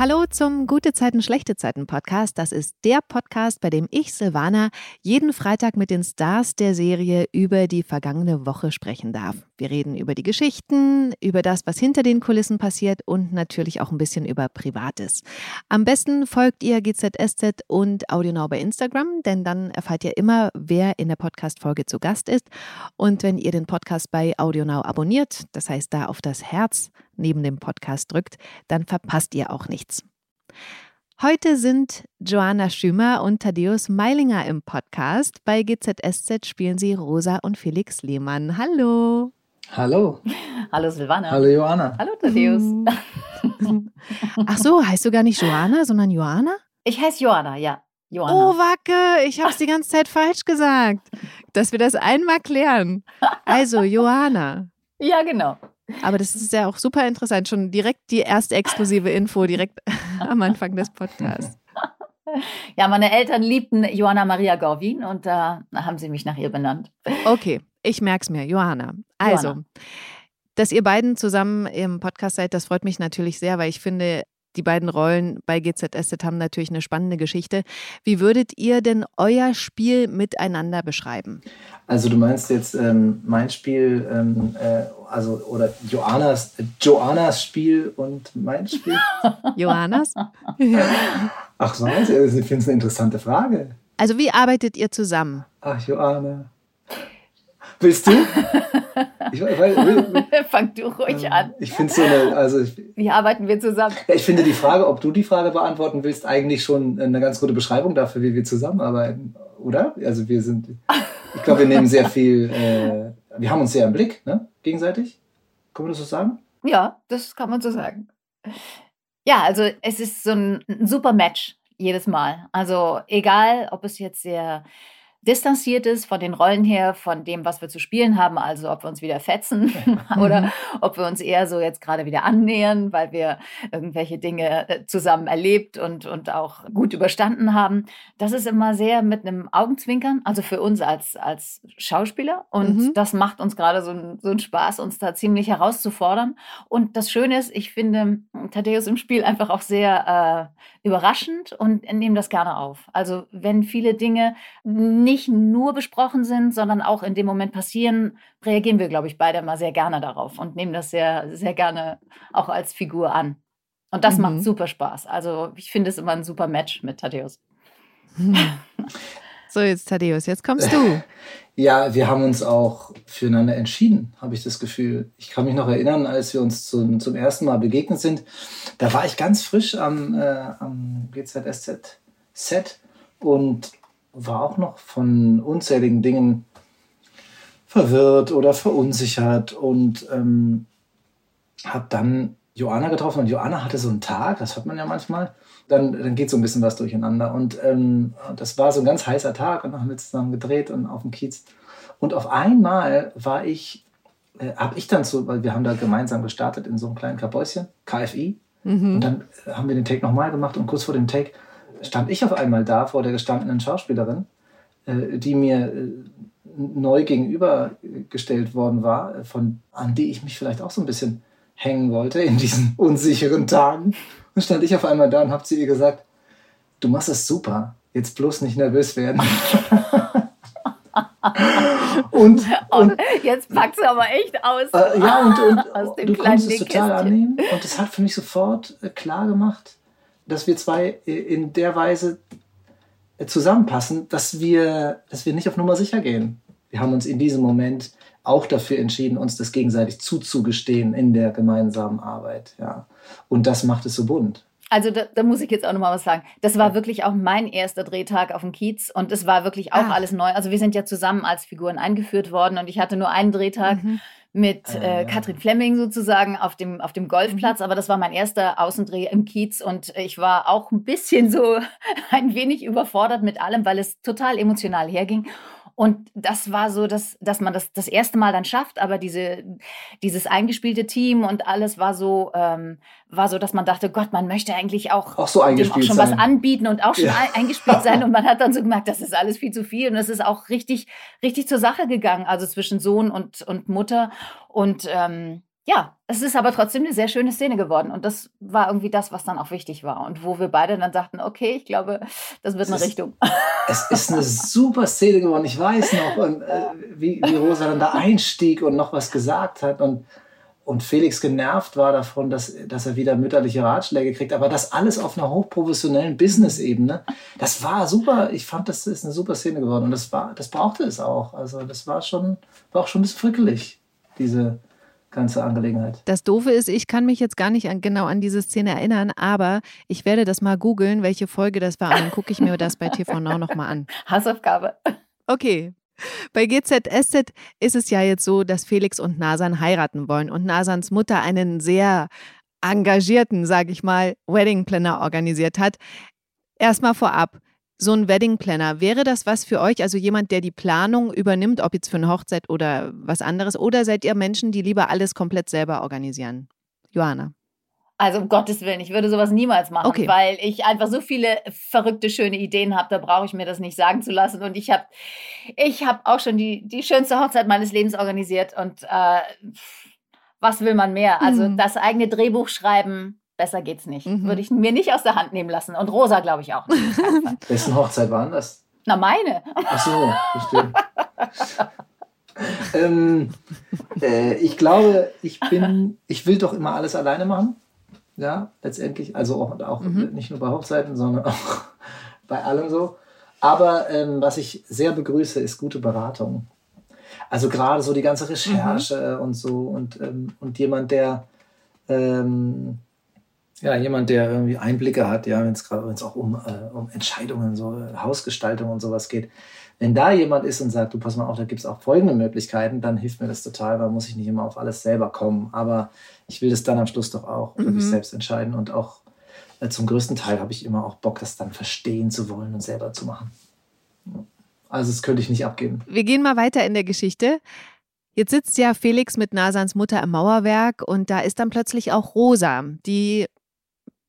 Hallo zum Gute Zeiten, schlechte Zeiten Podcast. Das ist der Podcast, bei dem ich, Silvana, jeden Freitag mit den Stars der Serie über die vergangene Woche sprechen darf. Wir reden über die Geschichten, über das, was hinter den Kulissen passiert und natürlich auch ein bisschen über Privates. Am besten folgt ihr GZSZ und AudioNow bei Instagram, denn dann erfahrt ihr immer, wer in der Podcast-Folge zu Gast ist. Und wenn ihr den Podcast bei AudioNow abonniert, das heißt da auf das Herz neben dem Podcast drückt, dann verpasst ihr auch nichts. Heute sind Joanna Schümer und Thaddeus Meilinger im Podcast. Bei GZSZ spielen sie Rosa und Felix Lehmann. Hallo. Hallo. Hallo Silvana. Hallo Joanna. Hallo Thaddeus. Ach so, heißt du gar nicht Joanna, sondern Joanna? Ich heiße Joanna, ja. Joanna. Oh, Wacke, ich habe es die ganze Zeit falsch gesagt. Dass wir das einmal klären. Also, Joanna. Ja, genau. Aber das ist ja auch super interessant. Schon direkt die erste exklusive Info, direkt am Anfang des Podcasts. Ja, meine Eltern liebten Johanna Maria Gorwin und da haben sie mich nach ihr benannt. Okay, ich merke es mir. Johanna. Also, Johanna. dass ihr beiden zusammen im Podcast seid, das freut mich natürlich sehr, weil ich finde, die beiden Rollen bei GZSZ haben natürlich eine spannende Geschichte. Wie würdet ihr denn euer Spiel miteinander beschreiben? Also du meinst jetzt ähm, mein Spiel, ähm, äh, also oder Joannas, äh, Joannas Spiel und mein Spiel? Johannas? Ach so, ich finde es eine interessante Frage. Also wie arbeitet ihr zusammen? Ach Joanna. Willst du? Ich, weil, Fang du ruhig an. ich finde so eine, also ich, Wie arbeiten wir zusammen? ich finde die Frage, ob du die Frage beantworten willst, eigentlich schon eine ganz gute Beschreibung dafür, wie wir zusammenarbeiten, oder? Also wir sind, ich glaube, wir nehmen sehr viel, äh, wir haben uns sehr im Blick, ne? Gegenseitig. Kann man das so sagen? Ja, das kann man so sagen. Ja, also es ist so ein, ein super Match jedes Mal. Also egal, ob es jetzt sehr distanziert ist von den Rollen her, von dem, was wir zu spielen haben, also ob wir uns wieder fetzen oder ob wir uns eher so jetzt gerade wieder annähern, weil wir irgendwelche Dinge äh, zusammen erlebt und, und auch gut überstanden haben. Das ist immer sehr mit einem Augenzwinkern, also für uns als, als Schauspieler. Und Mhm. das macht uns gerade so, ein- so einen Spaß, uns da ziemlich herauszufordern. Und das Schöne ist, ich finde Thaddeus im Spiel einfach auch sehr äh, überraschend und nehme das gerne auf. Also wenn viele Dinge nicht nur besprochen sind, sondern auch in dem Moment passieren, reagieren wir, glaube ich, beide mal sehr gerne darauf und nehmen das sehr, sehr gerne auch als Figur an. Und das Mhm. macht super Spaß. Also ich finde es immer ein super Match mit Thaddeus. So, jetzt Thaddeus, jetzt kommst du. Ja, wir haben uns auch füreinander entschieden, habe ich das Gefühl. Ich kann mich noch erinnern, als wir uns zum, zum ersten Mal begegnet sind. Da war ich ganz frisch am, äh, am GZSZ-Set und war auch noch von unzähligen Dingen verwirrt oder verunsichert und ähm, habe dann Joanna getroffen und Joanna hatte so einen Tag, das hat man ja manchmal, dann, dann geht so ein bisschen was durcheinander. Und ähm, das war so ein ganz heißer Tag und dann haben wir zusammen gedreht und auf dem Kiez. Und auf einmal war ich, äh, habe ich dann so, weil wir haben da gemeinsam gestartet in so einem kleinen Kabäuschen, KFI. Und dann haben wir den Take nochmal gemacht und kurz vor dem Take stand ich auf einmal da vor der gestandenen Schauspielerin, äh, die mir äh, neu gegenübergestellt worden war, äh, von, an die ich mich vielleicht auch so ein bisschen hängen wollte in diesen unsicheren Tagen. Und stand ich auf einmal da und habe zu ihr gesagt, du machst es super, jetzt bloß nicht nervös werden. und, und Jetzt packt es aber echt aus. äh, ja, und, und dem du konntest es total annehmen. Und das hat für mich sofort äh, klar gemacht, dass wir zwei äh, in der Weise äh, zusammenpassen, dass wir, dass wir nicht auf Nummer sicher gehen. Wir haben uns in diesem Moment auch dafür entschieden, uns das gegenseitig zuzugestehen in der gemeinsamen Arbeit. Ja. Und das macht es so bunt. Also da, da muss ich jetzt auch noch mal was sagen. Das war wirklich auch mein erster Drehtag auf dem Kiez und es war wirklich auch Ah. alles neu. Also wir sind ja zusammen als Figuren eingeführt worden und ich hatte nur einen Drehtag Mhm. Mit Ah, äh. Katrin Flemming sozusagen auf dem, auf dem Golfplatz, aber das war mein erster Außendreh im Kiez und ich war auch ein bisschen so ein wenig überfordert mit allem, weil es total emotional herging. Und das war so, dass, dass man das das erste Mal dann schafft, aber diese, dieses eingespielte Team und alles war so, ähm, war so, dass man dachte, Gott, man möchte eigentlich auch, auch, so dem auch schon sein. was anbieten und auch schon ja. eingespielt sein. Und man hat dann so gemerkt, das ist alles viel zu viel. Und es ist auch richtig, richtig zur Sache gegangen, also zwischen Sohn und, und Mutter. Und ähm, ja, es ist aber trotzdem eine sehr schöne Szene geworden. Und das war irgendwie das, was dann auch wichtig war. Und wo wir beide dann dachten, okay, ich glaube, das wird es eine ist, Richtung. Es ist eine super Szene geworden. Ich weiß noch, und, äh, wie, wie Rosa dann da einstieg und noch was gesagt hat. Und, und Felix genervt war davon, dass, dass er wieder mütterliche Ratschläge kriegt. Aber das alles auf einer hochprofessionellen Business-Ebene. Das war super. Ich fand, das ist eine super Szene geworden. Und das, war, das brauchte es auch. Also das war schon, war auch schon ein bisschen frickelig, diese ganze Angelegenheit. Das Doofe ist, ich kann mich jetzt gar nicht an, genau an diese Szene erinnern, aber ich werde das mal googeln, welche Folge das war und dann gucke ich mir das bei TV Now nochmal an. Hausaufgabe. Okay. Bei GZSZ ist es ja jetzt so, dass Felix und Nasan heiraten wollen und Nasans Mutter einen sehr engagierten, sage ich mal, Wedding Planner organisiert hat. Erstmal vorab, so ein Wedding Planner, wäre das was für euch? Also jemand, der die Planung übernimmt, ob jetzt für eine Hochzeit oder was anderes? Oder seid ihr Menschen, die lieber alles komplett selber organisieren? Johanna. Also um Gottes Willen, ich würde sowas niemals machen, okay. weil ich einfach so viele verrückte, schöne Ideen habe, da brauche ich mir das nicht sagen zu lassen. Und ich habe ich hab auch schon die, die schönste Hochzeit meines Lebens organisiert. Und äh, was will man mehr? Also mhm. das eigene Drehbuch schreiben, Besser geht's nicht. Mhm. Würde ich mir nicht aus der Hand nehmen lassen. Und Rosa, glaube ich, auch nicht. Wessen Hochzeit waren das? Na, meine. Ach so, verstehe. ähm, äh, ich glaube, ich bin, ich will doch immer alles alleine machen. Ja, letztendlich. Also auch, auch mhm. nicht nur bei Hochzeiten, sondern auch bei allem so. Aber ähm, was ich sehr begrüße, ist gute Beratung. Also gerade so die ganze Recherche mhm. und so und, ähm, und jemand, der ähm, ja, jemand, der irgendwie Einblicke hat, ja, wenn es auch um, äh, um Entscheidungen, so äh, Hausgestaltung und sowas geht. Wenn da jemand ist und sagt, du pass mal auf, da gibt es auch folgende Möglichkeiten, dann hilft mir das total, weil muss ich nicht immer auf alles selber kommen. Aber ich will das dann am Schluss doch auch für mhm. mich selbst entscheiden und auch äh, zum größten Teil habe ich immer auch Bock, das dann verstehen zu wollen und selber zu machen. Also das könnte ich nicht abgeben. Wir gehen mal weiter in der Geschichte. Jetzt sitzt ja Felix mit Nasans Mutter im Mauerwerk und da ist dann plötzlich auch Rosa, die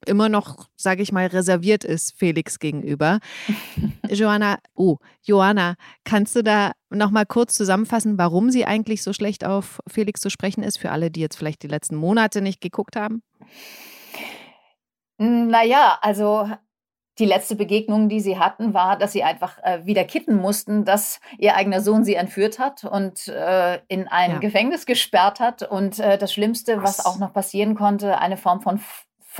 immer noch, sage ich mal, reserviert ist Felix gegenüber. Joanna, oh, Joanna, kannst du da noch mal kurz zusammenfassen, warum sie eigentlich so schlecht auf Felix zu sprechen ist, für alle, die jetzt vielleicht die letzten Monate nicht geguckt haben? Naja, also die letzte Begegnung, die sie hatten, war, dass sie einfach äh, wieder kitten mussten, dass ihr eigener Sohn sie entführt hat und äh, in ein ja. Gefängnis gesperrt hat. Und äh, das Schlimmste, was? was auch noch passieren konnte, eine Form von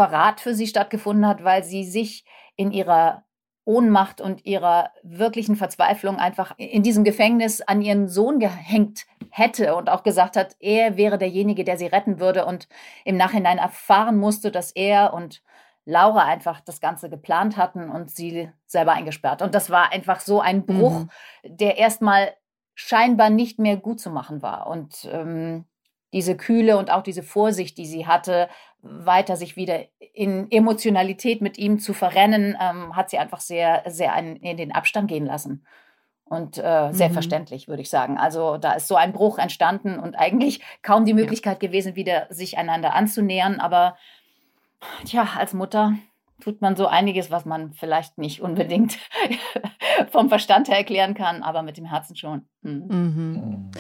Verrat für sie stattgefunden hat, weil sie sich in ihrer Ohnmacht und ihrer wirklichen Verzweiflung einfach in diesem Gefängnis an ihren Sohn gehängt hätte und auch gesagt hat, er wäre derjenige, der sie retten würde und im Nachhinein erfahren musste, dass er und Laura einfach das Ganze geplant hatten und sie selber eingesperrt. Und das war einfach so ein Bruch, mhm. der erstmal scheinbar nicht mehr gut zu machen war. Und ähm, diese Kühle und auch diese Vorsicht, die sie hatte, weiter sich wieder in Emotionalität mit ihm zu verrennen, ähm, hat sie einfach sehr, sehr einen, in den Abstand gehen lassen. Und äh, sehr mhm. verständlich, würde ich sagen. Also da ist so ein Bruch entstanden und eigentlich kaum die Möglichkeit ja. gewesen, wieder sich einander anzunähern. Aber tja, als Mutter tut man so einiges, was man vielleicht nicht unbedingt vom Verstand her erklären kann, aber mit dem Herzen schon. Mhm. Mhm.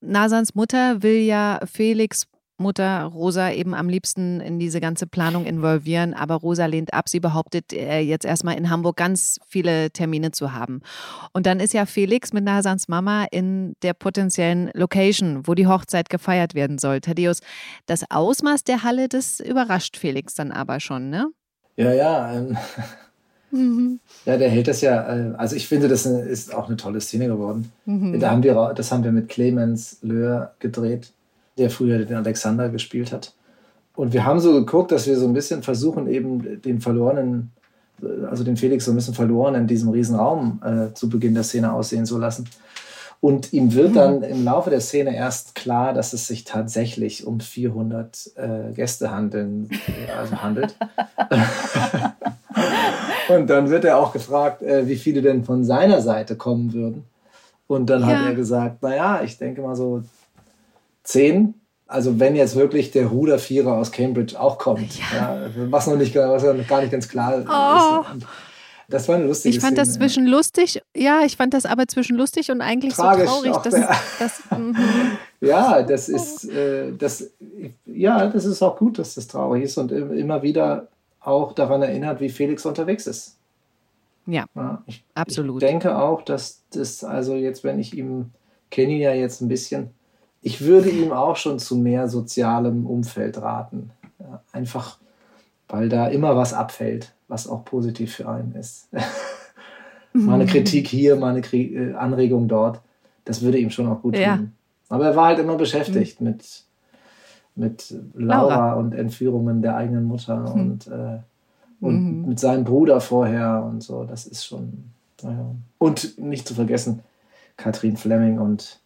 Nasans Mutter will ja Felix Mutter Rosa eben am liebsten in diese ganze Planung involvieren, aber Rosa lehnt ab. Sie behauptet äh, jetzt erstmal in Hamburg ganz viele Termine zu haben. Und dann ist ja Felix mit Nasans Mama in der potenziellen Location, wo die Hochzeit gefeiert werden soll. Thaddeus, das Ausmaß der Halle, das überrascht Felix dann aber schon, ne? Ja, ja. Ähm, mhm. Ja, der hält das ja. Äh, also ich finde, das ist auch eine tolle Szene geworden. Mhm. Da haben wir, das haben wir mit Clemens Löhr gedreht der früher den Alexander gespielt hat. Und wir haben so geguckt, dass wir so ein bisschen versuchen, eben den verlorenen, also den Felix so ein bisschen verloren in diesem Riesenraum äh, zu Beginn der Szene aussehen zu lassen. Und ihm wird mhm. dann im Laufe der Szene erst klar, dass es sich tatsächlich um 400 äh, Gäste handeln, äh, also handelt. und dann wird er auch gefragt, äh, wie viele denn von seiner Seite kommen würden. Und dann ja. hat er gesagt, naja, ich denke mal so zehn. Also wenn jetzt wirklich der Rudervierer aus Cambridge auch kommt, ja. Ja, was noch nicht was noch gar nicht ganz klar oh. ist. Das war eine lustige Ich fand Szene, das zwischen lustig, ja, ich fand das aber zwischen lustig und eigentlich Tragisch so traurig. Dass, das, mhm. ja, das ist, äh, das, ja, das ist auch gut, dass das traurig ist und immer wieder auch daran erinnert, wie Felix unterwegs ist. Ja, ja ich, absolut. Ich denke auch, dass das, also jetzt, wenn ich ihm kenne ja jetzt ein bisschen, ich würde ihm auch schon zu mehr sozialem Umfeld raten. Ja, einfach, weil da immer was abfällt was auch positiv für einen ist. mal eine Kritik hier, mal eine äh, Anregung dort. Das würde ihm schon auch gut ja. tun. Aber er war halt immer beschäftigt mhm. mit, mit Laura, Laura, und Entführungen der eigenen Mutter mhm. und, äh, und mhm. mit seinem Bruder vorher und so. Das ist schon. Naja. Und nicht zu vergessen, Katrin Fleming und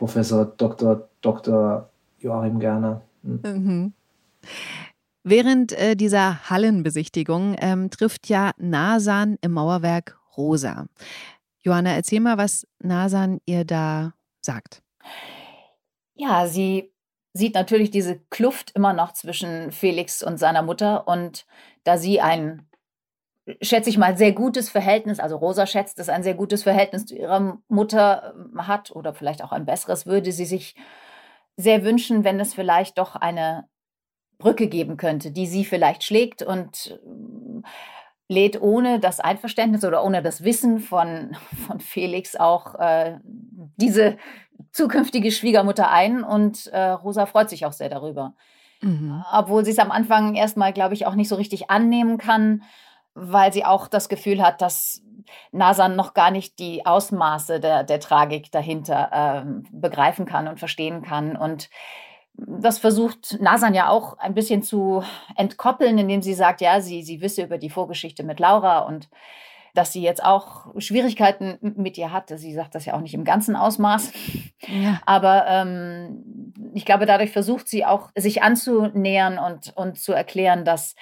Professor Dr. Dr. Joachim Gerner. Hm. Mhm. Während äh, dieser Hallenbesichtigung ähm, trifft ja Nasan im Mauerwerk Rosa. Johanna, erzähl mal, was Nasan ihr da sagt. Ja, sie sieht natürlich diese Kluft immer noch zwischen Felix und seiner Mutter. Und da sie ein, schätze ich mal, sehr gutes Verhältnis, also Rosa schätzt es ein sehr gutes Verhältnis zu ihrer Mutter ähm, hat oder vielleicht auch ein besseres, würde sie sich sehr wünschen, wenn es vielleicht doch eine Brücke geben könnte, die sie vielleicht schlägt und äh, lädt ohne das Einverständnis oder ohne das Wissen von, von Felix auch äh, diese zukünftige Schwiegermutter ein. Und äh, Rosa freut sich auch sehr darüber. Mhm. Obwohl sie es am Anfang erstmal, glaube ich, auch nicht so richtig annehmen kann, weil sie auch das Gefühl hat, dass Nasan noch gar nicht die Ausmaße der, der Tragik dahinter äh, begreifen kann und verstehen kann. Und das versucht Nasan ja auch ein bisschen zu entkoppeln, indem sie sagt, ja, sie, sie wisse über die Vorgeschichte mit Laura und dass sie jetzt auch Schwierigkeiten mit ihr hatte. Sie sagt das ja auch nicht im ganzen Ausmaß. Ja. Aber ähm, ich glaube, dadurch versucht sie auch, sich anzunähern und, und zu erklären, dass,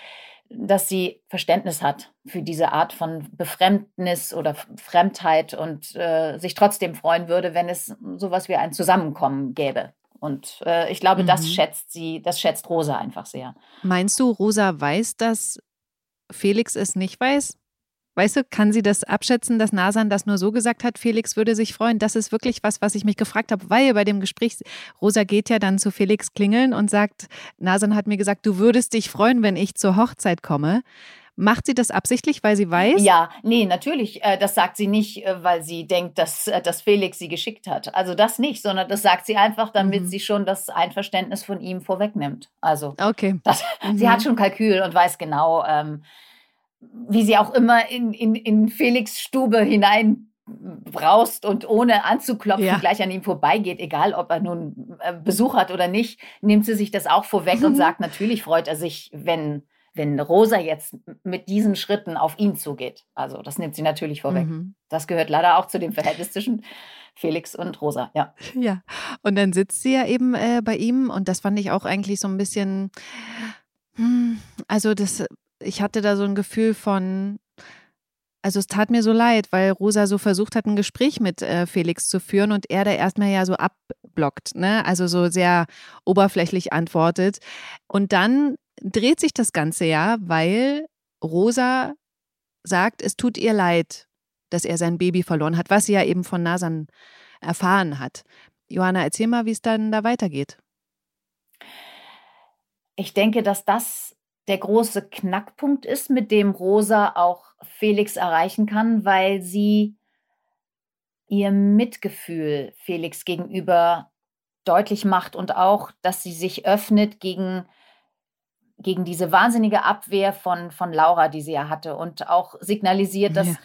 dass sie Verständnis hat für diese Art von Befremdnis oder Fremdheit und äh, sich trotzdem freuen würde, wenn es sowas wie ein Zusammenkommen gäbe. Und äh, ich glaube, mhm. das schätzt sie, das schätzt Rosa einfach sehr. Meinst du, Rosa weiß, dass Felix es nicht weiß? Weißt du, kann sie das abschätzen, dass Nasan das nur so gesagt hat, Felix würde sich freuen? Das ist wirklich was, was ich mich gefragt habe, weil bei dem Gespräch, Rosa geht ja dann zu Felix klingeln und sagt, Nasan hat mir gesagt, du würdest dich freuen, wenn ich zur Hochzeit komme. Macht sie das absichtlich, weil sie weiß? Ja, nee, natürlich. Äh, das sagt sie nicht, äh, weil sie denkt, dass, äh, dass Felix sie geschickt hat. Also das nicht, sondern das sagt sie einfach, damit mhm. sie schon das Einverständnis von ihm vorwegnimmt. Also okay. Das, mhm. sie hat schon Kalkül und weiß genau, ähm, wie sie auch immer in, in, in Felix Stube hinein braust und ohne anzuklopfen ja. gleich an ihm vorbeigeht, egal ob er nun Besuch hat oder nicht, nimmt sie sich das auch vorweg mhm. und sagt, natürlich freut er sich, wenn wenn Rosa jetzt mit diesen Schritten auf ihn zugeht. Also das nimmt sie natürlich vorweg. Mhm. Das gehört leider auch zu dem Verhältnis zwischen Felix und Rosa, ja. Ja, und dann sitzt sie ja eben äh, bei ihm und das fand ich auch eigentlich so ein bisschen, hm, also das, ich hatte da so ein Gefühl von, also es tat mir so leid, weil Rosa so versucht hat, ein Gespräch mit äh, Felix zu führen und er da erstmal ja so abblockt, ne? Also so sehr oberflächlich antwortet. Und dann dreht sich das Ganze ja, weil Rosa sagt, es tut ihr leid, dass er sein Baby verloren hat, was sie ja eben von Nasan erfahren hat. Johanna, erzähl mal, wie es dann da weitergeht. Ich denke, dass das der große Knackpunkt ist, mit dem Rosa auch Felix erreichen kann, weil sie ihr Mitgefühl Felix gegenüber deutlich macht und auch, dass sie sich öffnet gegen gegen diese wahnsinnige Abwehr von, von Laura, die sie ja hatte, und auch signalisiert, dass, ja.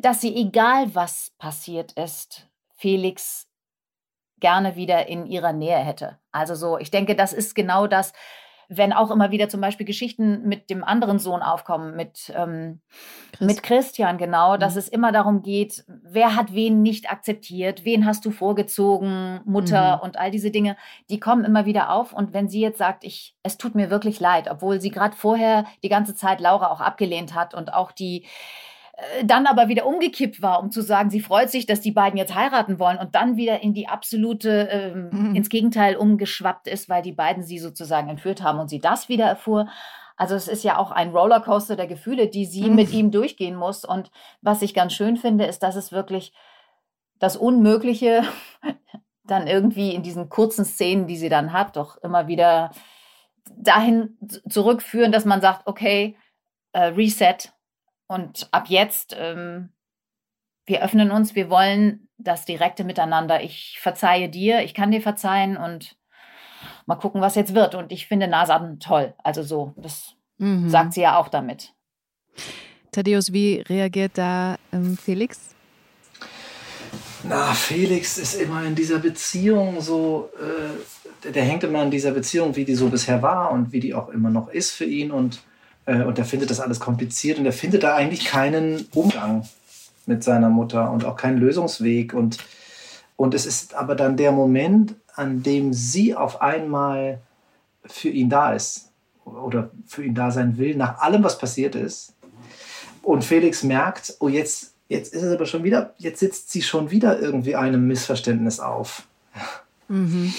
dass sie, egal was passiert ist, Felix gerne wieder in ihrer Nähe hätte. Also so, ich denke, das ist genau das, wenn auch immer wieder zum Beispiel Geschichten mit dem anderen Sohn aufkommen, mit, ähm, Christ. mit Christian, genau, mhm. dass es immer darum geht, wer hat wen nicht akzeptiert, wen hast du vorgezogen, Mutter mhm. und all diese Dinge, die kommen immer wieder auf. Und wenn sie jetzt sagt, ich, es tut mir wirklich leid, obwohl sie gerade vorher die ganze Zeit Laura auch abgelehnt hat und auch die dann aber wieder umgekippt war, um zu sagen, sie freut sich, dass die beiden jetzt heiraten wollen und dann wieder in die absolute, ähm, mhm. ins Gegenteil umgeschwappt ist, weil die beiden sie sozusagen entführt haben und sie das wieder erfuhr. Also es ist ja auch ein Rollercoaster der Gefühle, die sie mhm. mit ihm durchgehen muss. Und was ich ganz schön finde, ist, dass es wirklich das Unmögliche dann irgendwie in diesen kurzen Szenen, die sie dann hat, doch immer wieder dahin zurückführen, dass man sagt, okay, äh, Reset und ab jetzt, ähm, wir öffnen uns, wir wollen das direkte Miteinander. Ich verzeihe dir, ich kann dir verzeihen und mal gucken, was jetzt wird. Und ich finde Nasan toll. Also so, das mhm. sagt sie ja auch damit. Thaddeus, wie reagiert da ähm, Felix? Na, Felix ist immer in dieser Beziehung so, äh, der, der, hängt immer an dieser Beziehung, wie die so bisher war und wie die auch immer noch ist für ihn und, äh, und der findet das alles kompliziert und er findet da eigentlich keinen Umgang mit seiner Mutter und auch keinen Lösungsweg und, und es ist aber dann der Moment, an dem sie auf einmal für ihn da ist oder für ihn da sein will, nach allem, was passiert ist. Und Felix merkt, oh, jetzt Jetzt ist es aber schon wieder, jetzt sitzt sie schon wieder irgendwie einem Missverständnis auf. Mhm.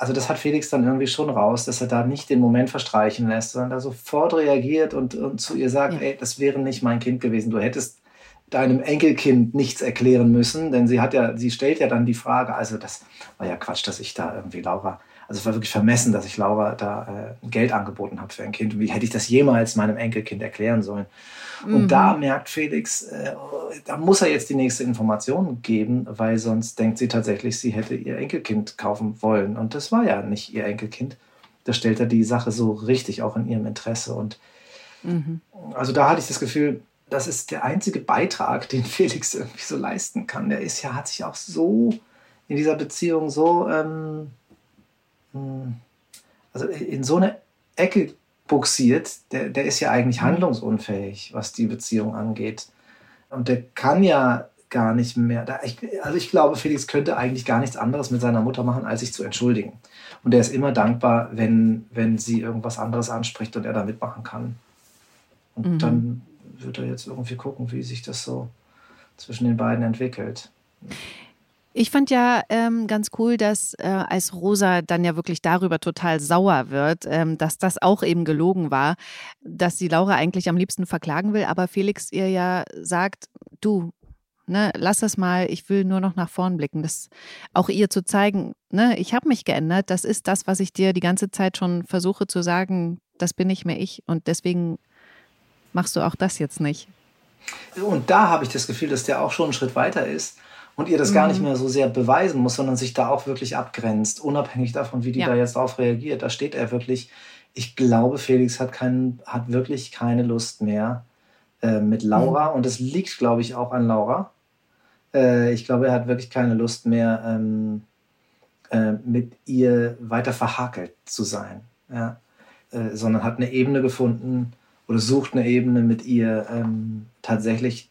Also das hat Felix dann irgendwie schon raus, dass er da nicht den Moment verstreichen lässt, sondern da sofort reagiert und, und zu ihr sagt, ja. ey, das wäre nicht mein Kind gewesen. Du hättest deinem Enkelkind nichts erklären müssen, denn sie hat ja, sie stellt ja dann die Frage, also das war ja Quatsch, dass ich da irgendwie Laura, also es war wirklich vermessen, dass ich Laura da äh, Geld angeboten habe für ein Kind. Wie hätte ich das jemals meinem Enkelkind erklären sollen? Und mhm. da merkt Felix, äh, da muss er jetzt die nächste Information geben, weil sonst denkt sie tatsächlich, sie hätte ihr Enkelkind kaufen wollen. Und das war ja nicht ihr Enkelkind. Da stellt er die Sache so richtig auch in ihrem Interesse. Und mhm. also da hatte ich das Gefühl, das ist der einzige Beitrag, den Felix irgendwie so leisten kann. Der ist ja, hat sich auch so in dieser Beziehung so, ähm, hm, also in so eine Ecke buxiert, der, der ist ja eigentlich mhm. handlungsunfähig, was die Beziehung angeht. Und der kann ja gar nicht mehr. Da, ich, also ich glaube, Felix könnte eigentlich gar nichts anderes mit seiner Mutter machen, als sich zu entschuldigen. Und er ist immer dankbar, wenn, wenn sie irgendwas anderes anspricht und er da mitmachen kann. Und mhm. dann wird er jetzt irgendwie gucken, wie sich das so zwischen den beiden entwickelt. Ich fand ja ähm, ganz cool, dass äh, als Rosa dann ja wirklich darüber total sauer wird, ähm, dass das auch eben gelogen war, dass sie Laura eigentlich am liebsten verklagen will, aber Felix ihr ja sagt, du, ne, lass das mal, ich will nur noch nach vorn blicken. Das auch ihr zu zeigen, ne, ich habe mich geändert, das ist das, was ich dir die ganze Zeit schon versuche zu sagen, das bin nicht mehr ich und deswegen machst du auch das jetzt nicht. Und da habe ich das Gefühl, dass der auch schon einen Schritt weiter ist und ihr das mhm. gar nicht mhm. mehr so sehr beweisen muss, sondern sich da auch wirklich abgrenzt, unabhängig davon, wie die ja. da jetzt drauf reagiert. Da steht er wirklich, ich glaube, Felix hat, kein, hat wirklich keine Lust mehr äh, mit Laura mhm. und es liegt, glaube ich, auch an Laura. Äh, ich glaube, er hat wirklich keine Lust mehr, ähm, äh, mit ihr weiter verhakelt zu sein, ja? Äh, sondern hat eine Ebene gefunden oder sucht eine Ebene mit ihr ähm, tatsächlich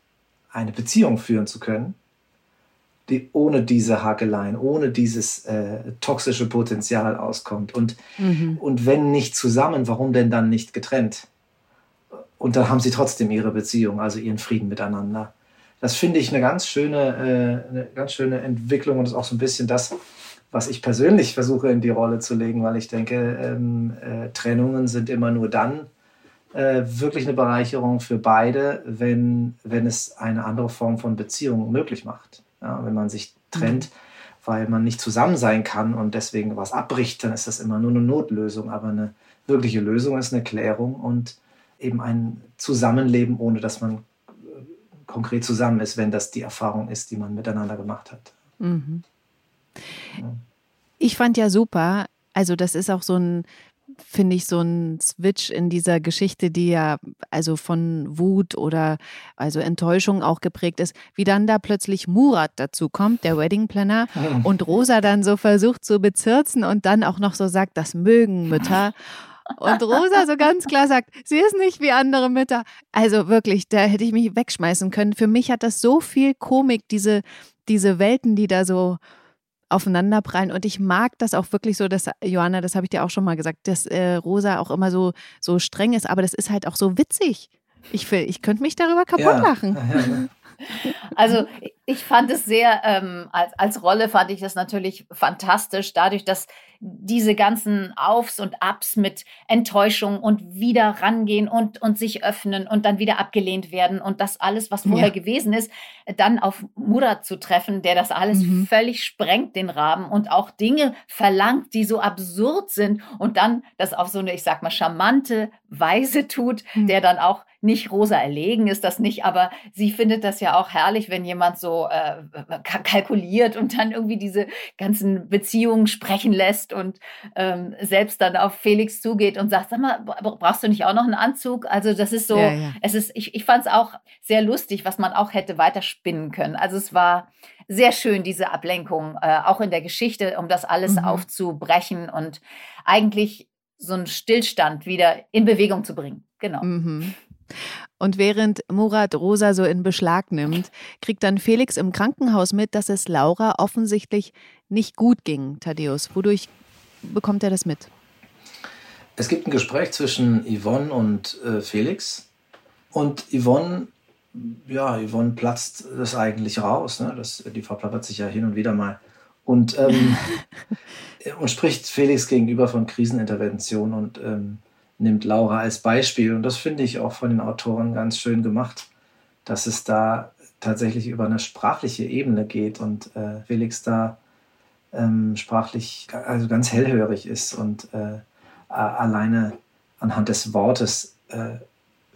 eine Beziehung führen zu können die ohne diese Hakeleien, ohne dieses äh, toxische Potenzial auskommt. Und, mhm. und wenn nicht zusammen, warum denn dann nicht getrennt? Und dann haben sie trotzdem ihre Beziehung, also ihren Frieden miteinander. Das finde ich eine ganz schöne, äh, eine ganz schöne Entwicklung und ist auch so ein bisschen das, was ich persönlich versuche in die Rolle zu legen, weil ich denke, ähm, äh, Trennungen sind immer nur dann äh, wirklich eine Bereicherung für beide, wenn, wenn es eine andere Form von Beziehung möglich macht. Ja, wenn man sich trennt, weil man nicht zusammen sein kann und deswegen was abbricht, dann ist das immer nur eine Notlösung. Aber eine wirkliche Lösung ist eine Klärung und eben ein Zusammenleben, ohne dass man äh, konkret zusammen ist, wenn das die Erfahrung ist, die man miteinander gemacht hat. Mhm. Ja. Ich fand ja super, also das ist auch so ein finde ich, so ein Switch in dieser Geschichte, die ja also von Wut oder also Enttäuschung auch geprägt ist, wie dann da plötzlich Murat dazu kommt, der Wedding Planner, und Rosa dann so versucht zu bezirzen und dann auch noch so sagt, das mögen Mütter. Und Rosa so ganz klar sagt, sie ist nicht wie andere Mütter. Also wirklich, da hätte ich mich wegschmeißen können. Für mich hat das so viel Komik, diese, diese Welten, die da so aufeinanderprallen. Und ich mag das auch wirklich so, dass, Johanna, das habe ich dir auch schon mal gesagt, dass äh, Rosa auch immer so, so streng ist, aber das ist halt auch so witzig. Ich, ich könnte mich darüber kaputt ja. lachen. Also ich fand es sehr, ähm, als, als Rolle fand ich das natürlich fantastisch, dadurch, dass diese ganzen Aufs und Abs mit Enttäuschung und wieder rangehen und, und sich öffnen und dann wieder abgelehnt werden und das alles, was vorher ja. gewesen ist, dann auf Murat zu treffen, der das alles mhm. völlig sprengt, den Rahmen und auch Dinge verlangt, die so absurd sind und dann das auf so eine, ich sag mal, charmante Weise tut, mhm. der dann auch nicht rosa erlegen ist das nicht, aber sie findet das ja auch herrlich, wenn jemand so äh, kalkuliert und dann irgendwie diese ganzen Beziehungen sprechen lässt und ähm, selbst dann auf Felix zugeht und sagt, sag mal, brauchst du nicht auch noch einen Anzug? Also das ist so, ja, ja. es ist, ich, ich fand es auch sehr lustig, was man auch hätte weiter spinnen können. Also es war sehr schön, diese Ablenkung, äh, auch in der Geschichte, um das alles mhm. aufzubrechen und eigentlich so einen Stillstand wieder in Bewegung zu bringen. Genau. Mhm. Und während Murat Rosa so in Beschlag nimmt, kriegt dann Felix im Krankenhaus mit, dass es Laura offensichtlich nicht gut ging, Thaddeus. Wodurch bekommt er das mit? Es gibt ein Gespräch zwischen Yvonne und äh, Felix. Und Yvonne, ja, Yvonne platzt das eigentlich raus. Ne? Das, die verplappert sich ja hin und wieder mal. Und, ähm, und spricht Felix gegenüber von Krisenintervention und ähm, nimmt Laura als Beispiel. Und das finde ich auch von den Autoren ganz schön gemacht, dass es da tatsächlich über eine sprachliche Ebene geht und äh, Felix da ähm, sprachlich also ganz hellhörig ist und äh, alleine anhand des Wortes äh,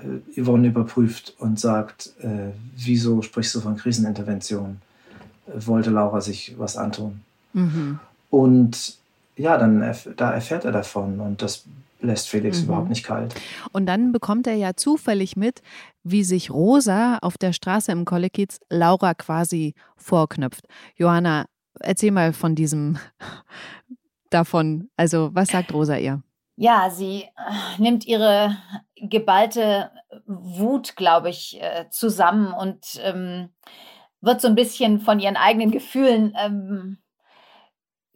äh, Yvonne überprüft und sagt, äh, wieso sprichst du von Krisenintervention? Wollte Laura sich was antun? Mhm. Und ja, dann erf da erfährt er davon und das lässt Felix mhm. überhaupt nicht kalt. Und dann bekommt er ja zufällig mit, wie sich Rosa auf der Straße im Kollekiez Laura quasi vorknüpft. Johanna, erzähl mal von diesem davon. Also, was sagt Rosa ihr? Ja, sie äh, nimmt ihre geballte Wut, glaube ich, äh, zusammen und ähm, wird so ein bisschen von ihren eigenen Gefühlen ähm,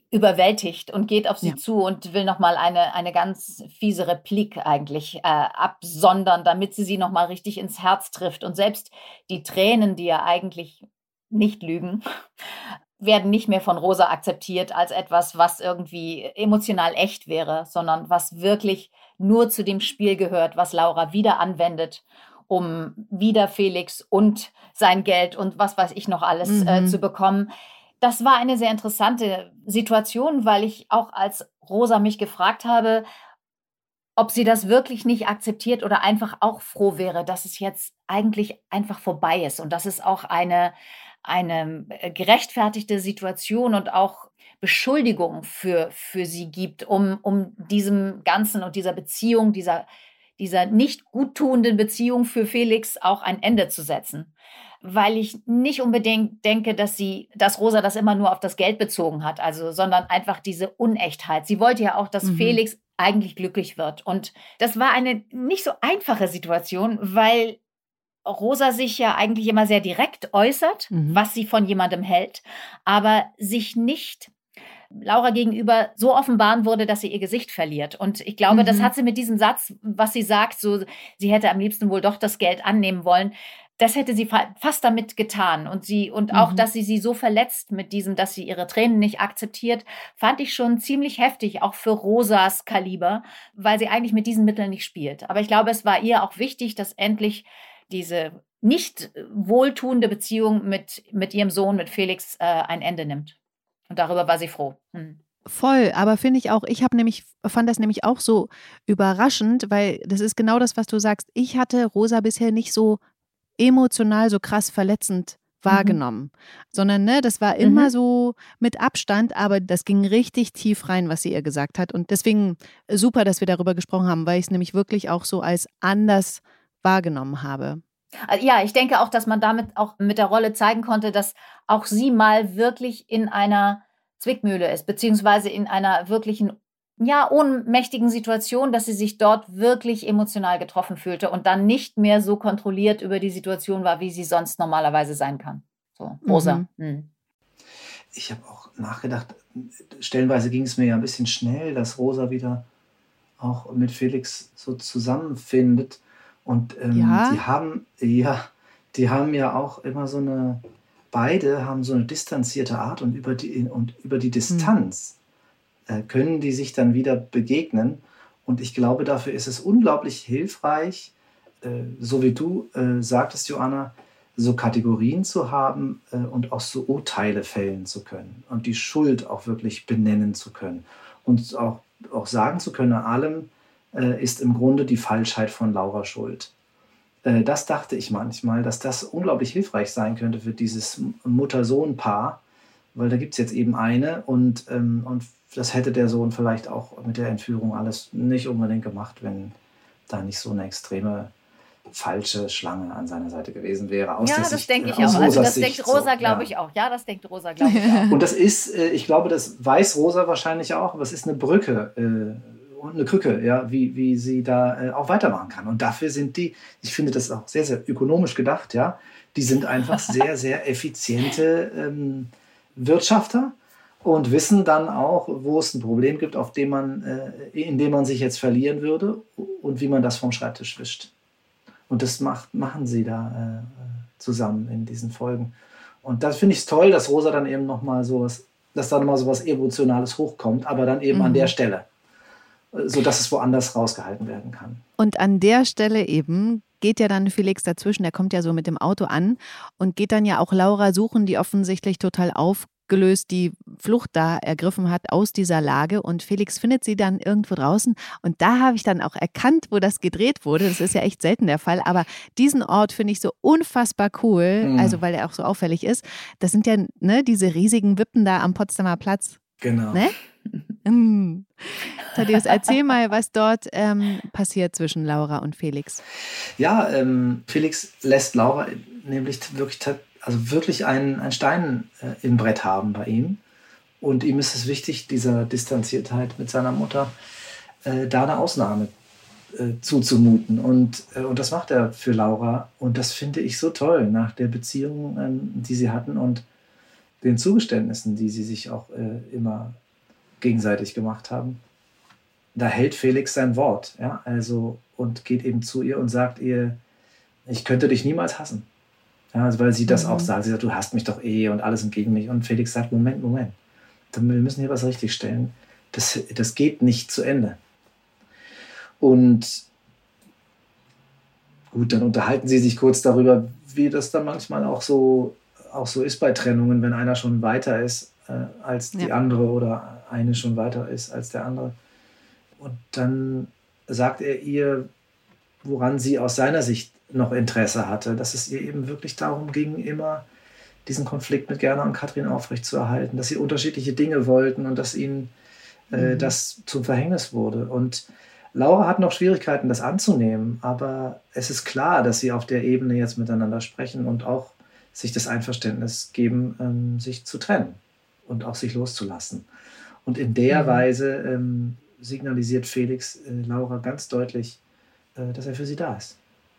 überwältigt und geht auf sie ja. zu und will noch mal eine, eine ganz fiese Replik eigentlich äh, absondern, damit sie sie noch mal richtig ins Herz trifft. Und selbst die Tränen, die ja eigentlich nicht lügen, werden nicht mehr von Rosa akzeptiert als etwas, was irgendwie emotional echt wäre, sondern was wirklich nur zu dem Spiel gehört, was Laura wieder anwendet, um wieder Felix und sein Geld und was weiß ich noch alles äh, mhm. äh, zu bekommen das war eine sehr interessante Situation, weil ich auch als Rosa mich gefragt habe, ob sie das wirklich nicht akzeptiert oder einfach auch froh wäre, dass es jetzt eigentlich einfach vorbei ist und dass es auch eine, eine äh, gerechtfertigte Situation und auch Beschuldigung für, für sie gibt, um, um diesem Ganzen und dieser Beziehung, dieser, dieser nicht guttuenden Beziehung für Felix auch ein Ende zu setzen weil ich nicht unbedingt denke, dass sie, dass Rosa das immer nur auf das Geld bezogen hat, also, sondern einfach diese Unechtheit. Sie wollte ja auch, dass mhm. Felix eigentlich glücklich wird. Und das war eine nicht so einfache Situation, weil Rosa sich ja eigentlich immer sehr direkt äußert, mhm. was sie von jemandem hält, aber sich nicht Laura gegenüber so offenbaren wurde, dass sie ihr Gesicht verliert. Und ich glaube, mhm. das hat sie mit diesem Satz, was sie sagt, so, sie hätte am liebsten wohl doch das Geld annehmen wollen, das hätte sie fast damit getan und sie und auch, mhm. dass sie sie so verletzt mit diesem, dass sie ihre Tränen nicht akzeptiert, fand ich schon ziemlich heftig, auch für Rosas Kaliber, weil sie eigentlich mit diesen Mitteln nicht spielt. Aber ich glaube, es war ihr auch wichtig, dass endlich diese nicht wohltuende Beziehung mit, mit ihrem Sohn, mit Felix, äh, ein Ende nimmt. Und darüber war sie froh. Hm. Voll, aber finde ich auch, ich habe nämlich, fand das nämlich auch so überraschend, weil das ist genau das, was du sagst. Ich hatte Rosa bisher nicht so emotional so krass verletzend mhm. wahrgenommen, mhm. sondern ne, das war immer mhm. so mit Abstand, aber das ging richtig tief rein, was sie ihr gesagt hat. Und deswegen super, dass wir darüber gesprochen haben, weil ich es nämlich wirklich auch so als anders wahrgenommen habe. Äh, ja, ich denke auch, dass man damit auch mit der Rolle zeigen konnte, dass auch sie mal wirklich in einer Zwickmühle ist, beziehungsweise in einer wirklichen ja, ohnmächtigen Situation, dass sie sich dort wirklich emotional getroffen fühlte und dann nicht mehr so kontrolliert über die Situation war, wie sie sonst normalerweise sein kann. So, Rosa. Mhm. Mhm. Ich habe auch nachgedacht, stellenweise ging es mir ja ein bisschen schnell, dass Rosa wieder auch mit Felix so zusammenfindet. Und ähm, Ja? die haben, ja, die haben ja auch immer so eine, beide haben so eine distanzierte Art und über die, und über die Distanz äh, können die sich dann wieder begegnen. Und ich glaube, dafür ist es unglaublich hilfreich, äh, so wie du äh, sagtest, Joanna, so Kategorien zu haben äh, und auch so Urteile fällen zu können und die Schuld auch wirklich benennen zu können und auch, auch sagen zu können, an allem äh, ist im Grunde die Falschheit von Laura schuld. Äh, das dachte ich manchmal, dass das unglaublich hilfreich sein könnte für dieses Mutter-Sohn-Paar, weil da gibt es jetzt eben eine und, ähm, und das hätte der Sohn vielleicht auch mit der Entführung alles nicht unbedingt gemacht, wenn da nicht so eine extreme falsche Schlange an seiner Seite gewesen wäre. Aus ja, das Sicht, denke äh, ich auch. Also das Sicht denkt Rosa, so, glaube ja. ich auch. Ja, das denkt Rosa, glaube ich auch. Und das ist, äh, ich glaube, das weiß Rosa wahrscheinlich auch, aber es ist eine Brücke und eine Krücke, ja, wie, wie sie da äh, auch weitermachen kann. Und dafür sind die, ich finde das auch sehr, sehr ökonomisch gedacht, ja, die sind einfach sehr, sehr effiziente ähm, Wirtschafter und wissen dann auch, wo es ein Problem gibt, auf dem man, äh, in dem man sich jetzt verlieren würde und wie man das vom Schreibtisch wischt. Und das macht, machen sie da äh, zusammen in diesen Folgen. Und das finde ich toll, dass Rosa dann eben nochmal sowas, dass da nochmal sowas Emotionales hochkommt, aber dann eben an Mhm. der Stelle, äh, sodass es woanders rausgehalten werden kann. Und an der Stelle eben geht ja dann Felix dazwischen, der kommt ja so mit dem Auto an und geht dann ja auch Laura suchen, die offensichtlich total aufgelöst die Flucht da ergriffen hat aus dieser Lage und Felix findet sie dann irgendwo draußen und da habe ich dann auch erkannt, wo das gedreht wurde. Das ist ja echt selten der Fall, aber diesen Ort finde ich so unfassbar cool, Mhm. also weil er auch so auffällig ist. Das sind ja ne, diese riesigen Wippen da am Potsdamer Platz. Genau. Ne? Thaddeus, erzähl mal, was dort ähm, passiert zwischen Laura und Felix. Ja, ähm, Felix lässt Laura nämlich wirklich, also wirklich einen, einen Stein äh, im Brett haben bei ihm. Und ihm ist es wichtig, dieser Distanziertheit mit seiner Mutter, äh, da eine Ausnahme äh, zuzumuten. Und, äh, und das macht er für Laura. Und das finde ich so toll nach der Beziehung, ähm, die sie hatten und den Zugeständnissen, die sie sich auch äh, immer gegenseitig gemacht haben. Da hält Felix sein Wort, ja, also und geht eben zu ihr und sagt ihr, ich könnte dich niemals hassen. Ja, also weil sie das Mhm. auch sagt, sie sagt, du hast mich doch eh und alles sind gegen mich. Und Felix sagt, Moment, Moment, wir müssen hier was richtigstellen. Das, das geht nicht zu Ende. Und gut, dann unterhalten sie sich kurz darüber, wie das dann manchmal auch so, auch so ist bei Trennungen, wenn einer schon weiter ist äh, als die Ja. andere oder eine schon weiter ist als der andere. Und dann sagt er ihr, woran sie aus seiner Sicht noch Interesse hatte, dass es ihr eben wirklich darum ging, immer diesen Konflikt mit Gerner und Katrin aufrechtzuerhalten, dass sie unterschiedliche Dinge wollten und dass ihnen äh, Mhm. das zum Verhängnis wurde. Und Laura hat noch Schwierigkeiten, das anzunehmen, aber es ist klar, dass sie auf der Ebene jetzt miteinander sprechen und auch sich das Einverständnis geben, ähm, sich zu trennen und auch sich loszulassen. Und in der Mhm. Weise ähm, signalisiert Felix äh, Laura ganz deutlich, äh, dass er für sie da ist.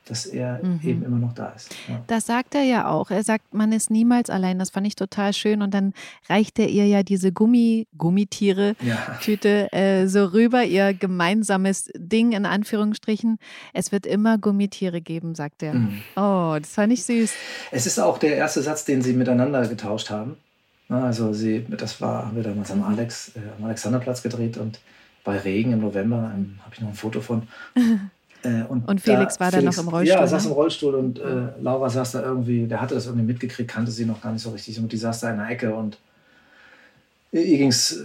Dass er Mhm. eben immer noch da ist. Ja. Das sagt er ja auch. Er sagt, man ist niemals allein. Das fand ich total schön. Und dann reicht er ihr ja diese Gummi, Gummitiere. Ja. Tüte äh, so rüber, ihr gemeinsames Ding in Anführungsstrichen. Es wird immer Gummitiere geben, sagt er. Mhm. Oh, das fand ich süß. Es ist auch der erste Satz, den sie miteinander getauscht haben. Also sie, das war, haben wir damals am Alex, äh, am Alexanderplatz gedreht und bei Regen im November ähm, habe ich noch ein Foto von. Äh, Und Felix war da noch im Rollstuhl, Ja, er saß ne? im Rollstuhl und äh, Laura saß da irgendwie, der hatte das irgendwie mitgekriegt, kannte sie noch gar nicht so richtig und die saß da in der Ecke und ihr ging es äh,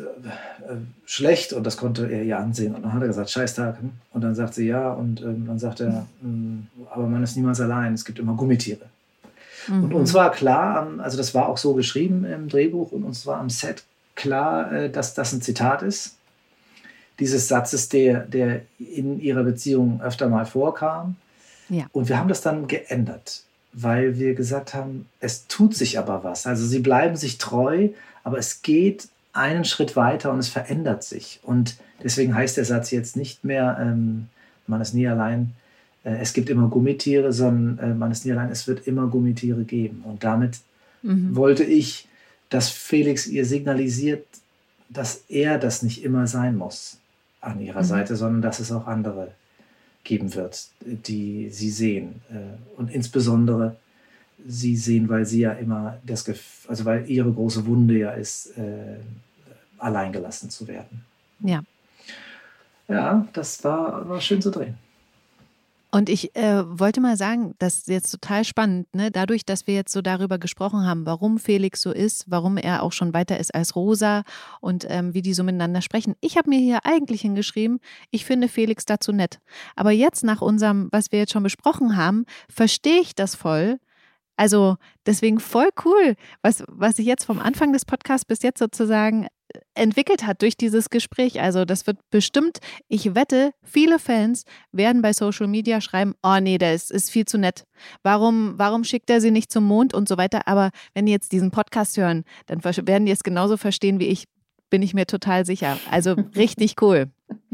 schlecht und das konnte er ihr ansehen. Und dann hat er gesagt, scheiß Tag. hm? Und dann sagt sie ja und ähm, dann sagt er, "Mm, aber man ist niemals allein, es gibt immer Gummitiere. Und Mhm. uns war klar, also das war auch so geschrieben im Drehbuch und uns war am Set klar, äh, dass das ein Zitat ist. Dieses Satzes, der, der in ihrer Beziehung öfter mal vorkam. Ja. Und wir haben das dann geändert, weil wir gesagt haben, es tut sich aber was. Also sie bleiben sich treu, aber es geht einen Schritt weiter und es verändert sich. Und deswegen heißt der Satz jetzt nicht mehr, ähm, man ist nie allein, äh, es gibt immer Gummitiere, sondern äh, man ist nie allein, es wird immer Gummitiere geben. Und damit Mhm. wollte ich, dass Felix ihr signalisiert, dass er das nicht immer sein muss an ihrer Mhm. Seite, sondern dass es auch andere geben wird, die sie sehen. Äh, und insbesondere sie sehen, weil sie ja immer das, Gef also weil ihre große Wunde ja ist, äh, alleingelassen zu werden. Ja. Ja, das war, war schön zu drehen. Und ich äh, wollte mal sagen, das ist jetzt total spannend, ne? dadurch, dass wir jetzt so darüber gesprochen haben, warum Felix so ist, warum er auch schon weiter ist als Rosa und ähm, wie die so miteinander sprechen. Ich habe mir hier eigentlich hingeschrieben, ich finde Felix dazu nett. Aber jetzt nach unserem, was wir jetzt schon besprochen haben, verstehe ich das voll. Also deswegen voll cool, was, was ich jetzt vom Anfang des Podcasts bis jetzt sozusagen entwickelt hat durch dieses Gespräch. Also das wird bestimmt, ich wette, viele Fans werden bei Social Media schreiben, oh nee, das ist viel zu nett. Warum, warum schickt er sie nicht zum Mond und so weiter? Aber wenn die jetzt diesen Podcast hören, dann werden die es genauso verstehen wie ich, bin ich mir total sicher. Also richtig cool.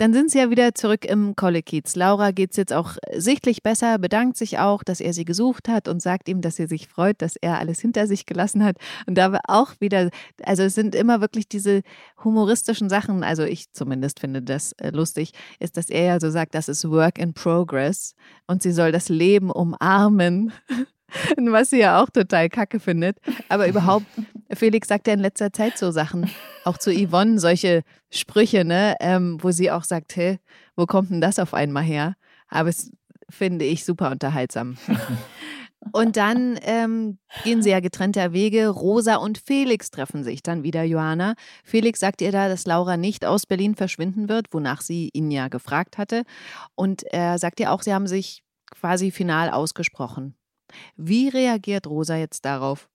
Dann sind sie ja wieder zurück im Kollekiez. Laura geht es jetzt auch sichtlich besser, bedankt sich auch, dass er sie gesucht hat und sagt ihm, dass sie sich freut, dass er alles hinter sich gelassen hat. Und da war auch wieder, also es sind immer wirklich diese humoristischen Sachen, also ich zumindest finde das äh, lustig, ist, dass er ja so sagt, das ist Work in Progress und sie soll das Leben umarmen. was sie ja auch total kacke findet. Aber überhaupt, Felix sagt ja in letzter Zeit so Sachen, auch zu Yvonne, solche Sprüche, ne, ähm, wo sie auch sagt, hey, wo kommt denn das auf einmal her? Aber es finde ich super unterhaltsam. Und dann ähm, gehen sie ja getrennter Wege. Rosa und Felix treffen sich dann wieder, Johanna. Felix sagt ihr da, dass Laura nicht aus Berlin verschwinden wird, wonach sie ihn ja gefragt hatte. Und er sagt ihr auch, sie haben sich quasi final ausgesprochen. Wie reagiert Rosa jetzt darauf?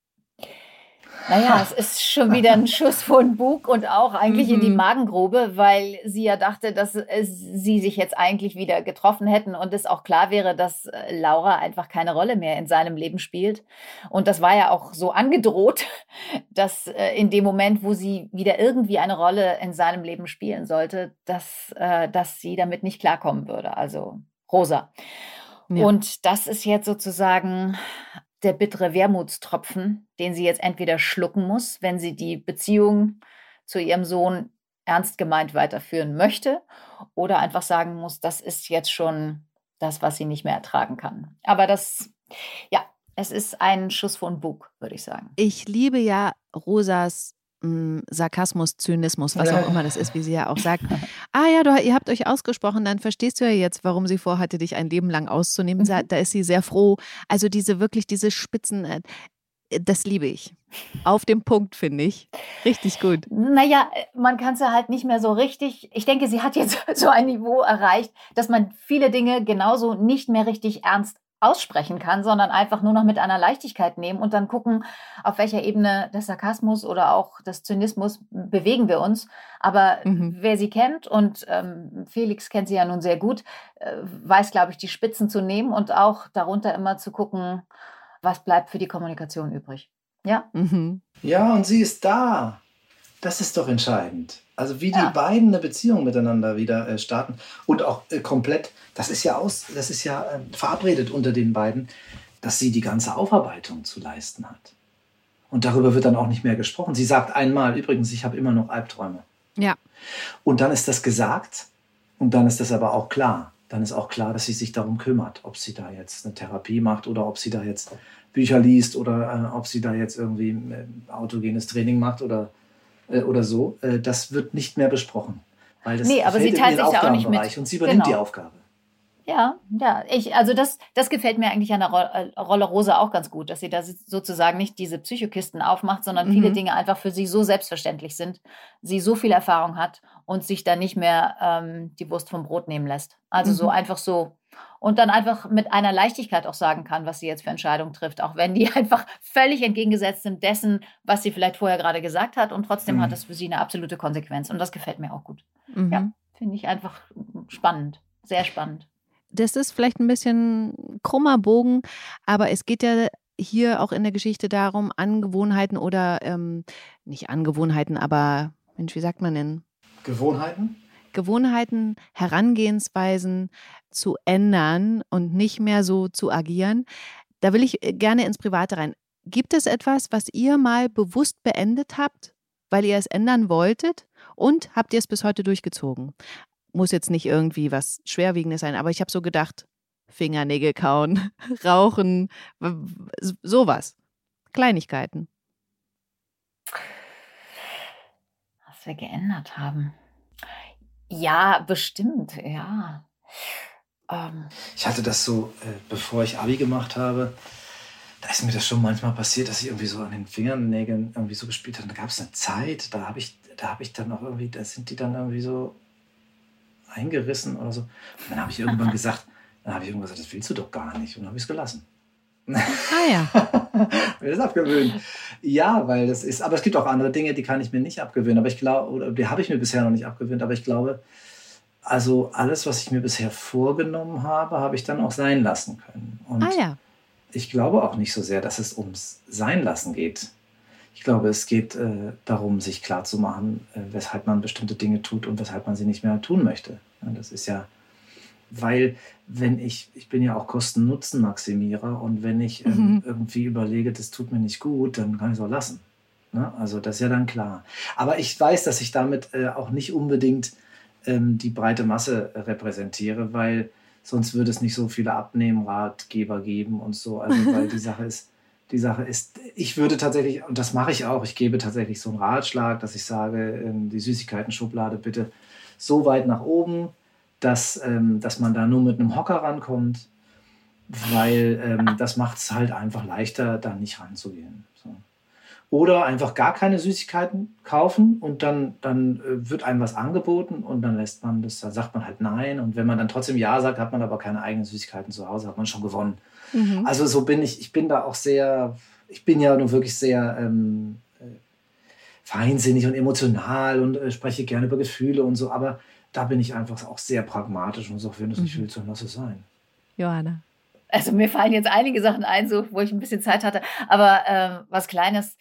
Naja, es ist schon wieder ein Schuss vor den Bug und auch eigentlich mhm. in die mhm. Magengrube, weil sie ja dachte, dass sie sich jetzt eigentlich wieder getroffen hätten und es auch klar wäre, dass äh, Laura einfach keine Rolle mehr in seinem Leben spielt. Und das war ja auch so angedroht, dass äh, in dem Moment, wo sie wieder irgendwie eine Rolle in seinem Leben spielen sollte, dass, äh, dass sie damit nicht klarkommen würde. Also Rosa. Ja. Und das ist jetzt sozusagen der bittere Wermutstropfen, den sie jetzt entweder schlucken muss, wenn sie die Beziehung zu ihrem Sohn ernst gemeint weiterführen möchte, oder einfach sagen muss, das ist jetzt schon das, was sie nicht mehr ertragen kann. Aber das, ja, es ist ein Schuss von Bug, würde ich sagen. Ich liebe ja Rosas Sarkasmus, Zynismus, was auch immer das ist, wie sie ja auch sagt. Ah ja, du, ihr habt euch ausgesprochen, dann verstehst du ja jetzt, warum sie vorhatte, dich ein Leben lang auszunehmen. Mhm. Da ist sie sehr froh. Also diese wirklich, diese Spitzen, äh, das liebe ich. Auf dem Punkt, finde ich. Richtig gut. Naja, man kann es ja halt nicht mehr so richtig. Ich denke, sie hat jetzt so ein Niveau erreicht, dass man viele Dinge genauso nicht mehr richtig ernst aussprechen kann, sondern einfach nur noch mit einer Leichtigkeit nehmen und dann gucken, auf welcher Ebene des Sarkasmus oder auch des Zynismus bewegen wir uns. Aber mhm. wer sie kennt, und ähm, Felix kennt sie ja nun sehr gut, äh, weiß, glaube ich, die Spitzen zu nehmen und auch darunter immer zu gucken, was bleibt für die Kommunikation übrig. Ja. Mhm. Ja, und sie ist da. Das ist doch entscheidend. Also wie die ja. beiden eine Beziehung miteinander wieder äh, starten und auch äh, komplett, das ist ja aus, das ist ja äh, verabredet unter den beiden, dass sie die ganze Aufarbeitung zu leisten hat. Und darüber wird dann auch nicht mehr gesprochen. Sie sagt einmal, übrigens, ich habe immer noch Albträume. Ja. Und dann ist das gesagt und dann ist das aber auch klar. Dann ist auch klar, dass sie sich darum kümmert, ob sie da jetzt eine Therapie macht oder ob sie da jetzt Bücher liest oder äh, ob sie da jetzt irgendwie äh, autogenes Training macht oder äh, oder so, äh, das wird nicht mehr besprochen. Weil das nee, aber sie teilt sich ja auch nicht mit. Und sie übernimmt genau. die Aufgabe. Ja, ja, ich, also das, das gefällt mir eigentlich an der äh, Rolle Rosa auch ganz gut, dass sie da sozusagen nicht diese Psychokisten aufmacht, sondern mhm. viele Dinge einfach für sie so selbstverständlich sind, sie so viel Erfahrung hat und sich da nicht mehr ähm, die Wurst vom Brot nehmen lässt. Also mhm. so einfach so, und dann einfach mit einer Leichtigkeit auch sagen kann, was sie jetzt für Entscheidungen trifft, auch wenn die einfach völlig entgegengesetzt sind dessen, was sie vielleicht vorher gerade gesagt hat. Und trotzdem mhm. hat es für sie eine absolute Konsequenz. Und das gefällt mir auch gut. Mhm. Ja, finde ich einfach spannend, sehr spannend. Das ist vielleicht ein bisschen krummer Bogen, aber es geht ja hier auch in der Geschichte darum, Angewohnheiten oder ähm, nicht Angewohnheiten, aber Mensch, wie sagt man denn? Gewohnheiten? Gewohnheiten, Herangehensweisen zu ändern und nicht mehr so zu agieren. Da will ich äh, gerne ins Private rein. Gibt es etwas, was ihr mal bewusst beendet habt, weil ihr es ändern wolltet und habt ihr es bis heute durchgezogen? muss jetzt nicht irgendwie was Schwerwiegendes sein, aber ich habe so gedacht, Fingernägel kauen, rauchen, sowas. Kleinigkeiten. Was wir geändert haben. Ja, bestimmt, ja. Ähm. Ich hatte das so, äh, bevor ich Abi gemacht habe, da ist mir das schon manchmal passiert, dass ich irgendwie so an den Fingernägeln irgendwie so gespielt habe. Da gab es eine Zeit, da habe ich, da habe ich dann auch irgendwie, da sind die dann irgendwie so eingerissen oder so. Und dann habe ich irgendwann gesagt, dann habe ich irgendwann gesagt, das willst du doch gar nicht. Und dann habe ich es gelassen. Ah ja. mir das abgewöhnt. Ja, weil das ist, aber es gibt auch andere Dinge, die kann ich mir nicht abgewöhnen. Aber ich glaube, oder die habe ich mir bisher noch nicht abgewöhnt. Aber ich glaube, also alles, was ich mir bisher vorgenommen habe, habe ich dann auch sein lassen können. Und ah ja. ich glaube auch nicht so sehr, dass es ums Seinlassen geht. Ich glaube, es geht äh, darum, sich klarzumachen, äh, weshalb man bestimmte Dinge tut und weshalb man sie nicht mehr tun möchte. Ja, das ist ja weil wenn ich, ich bin ja auch Kosten-Nutzen-Maximierer und wenn ich ähm, mhm. irgendwie überlege, das tut mir nicht gut, dann kann ich es auch lassen. Ne? Also das ist ja dann klar. Aber ich weiß, dass ich damit äh, auch nicht unbedingt ähm, die breite Masse repräsentiere, weil sonst würde es nicht so viele Abnehmratgeber geben und so. Also weil die Sache ist, die Sache ist, ich würde tatsächlich, und das mache ich auch, ich gebe tatsächlich so einen Ratschlag, dass ich sage, ähm, die Süßigkeiten-Schublade bitte so weit nach oben, dass, ähm, dass man da nur mit einem Hocker rankommt, weil ähm, das macht es halt einfach leichter, da nicht ranzugehen. So. Oder einfach gar keine Süßigkeiten kaufen und dann, dann äh, wird einem was angeboten und dann lässt man das, da sagt man halt nein. Und wenn man dann trotzdem Ja sagt, hat man aber keine eigenen Süßigkeiten zu Hause, hat man schon gewonnen. Mhm. Also so bin ich, ich bin da auch sehr, ich bin ja nun wirklich sehr ähm, äh, feinsinnig und emotional und äh, spreche gerne über Gefühle und so, aber da bin ich einfach auch sehr pragmatisch und sage, wenn du es nicht mhm. willst, dann lass es sein. Johanna. Also mir fallen jetzt einige Sachen ein, so, wo ich ein bisschen Zeit hatte. Aber äh, was Kleines,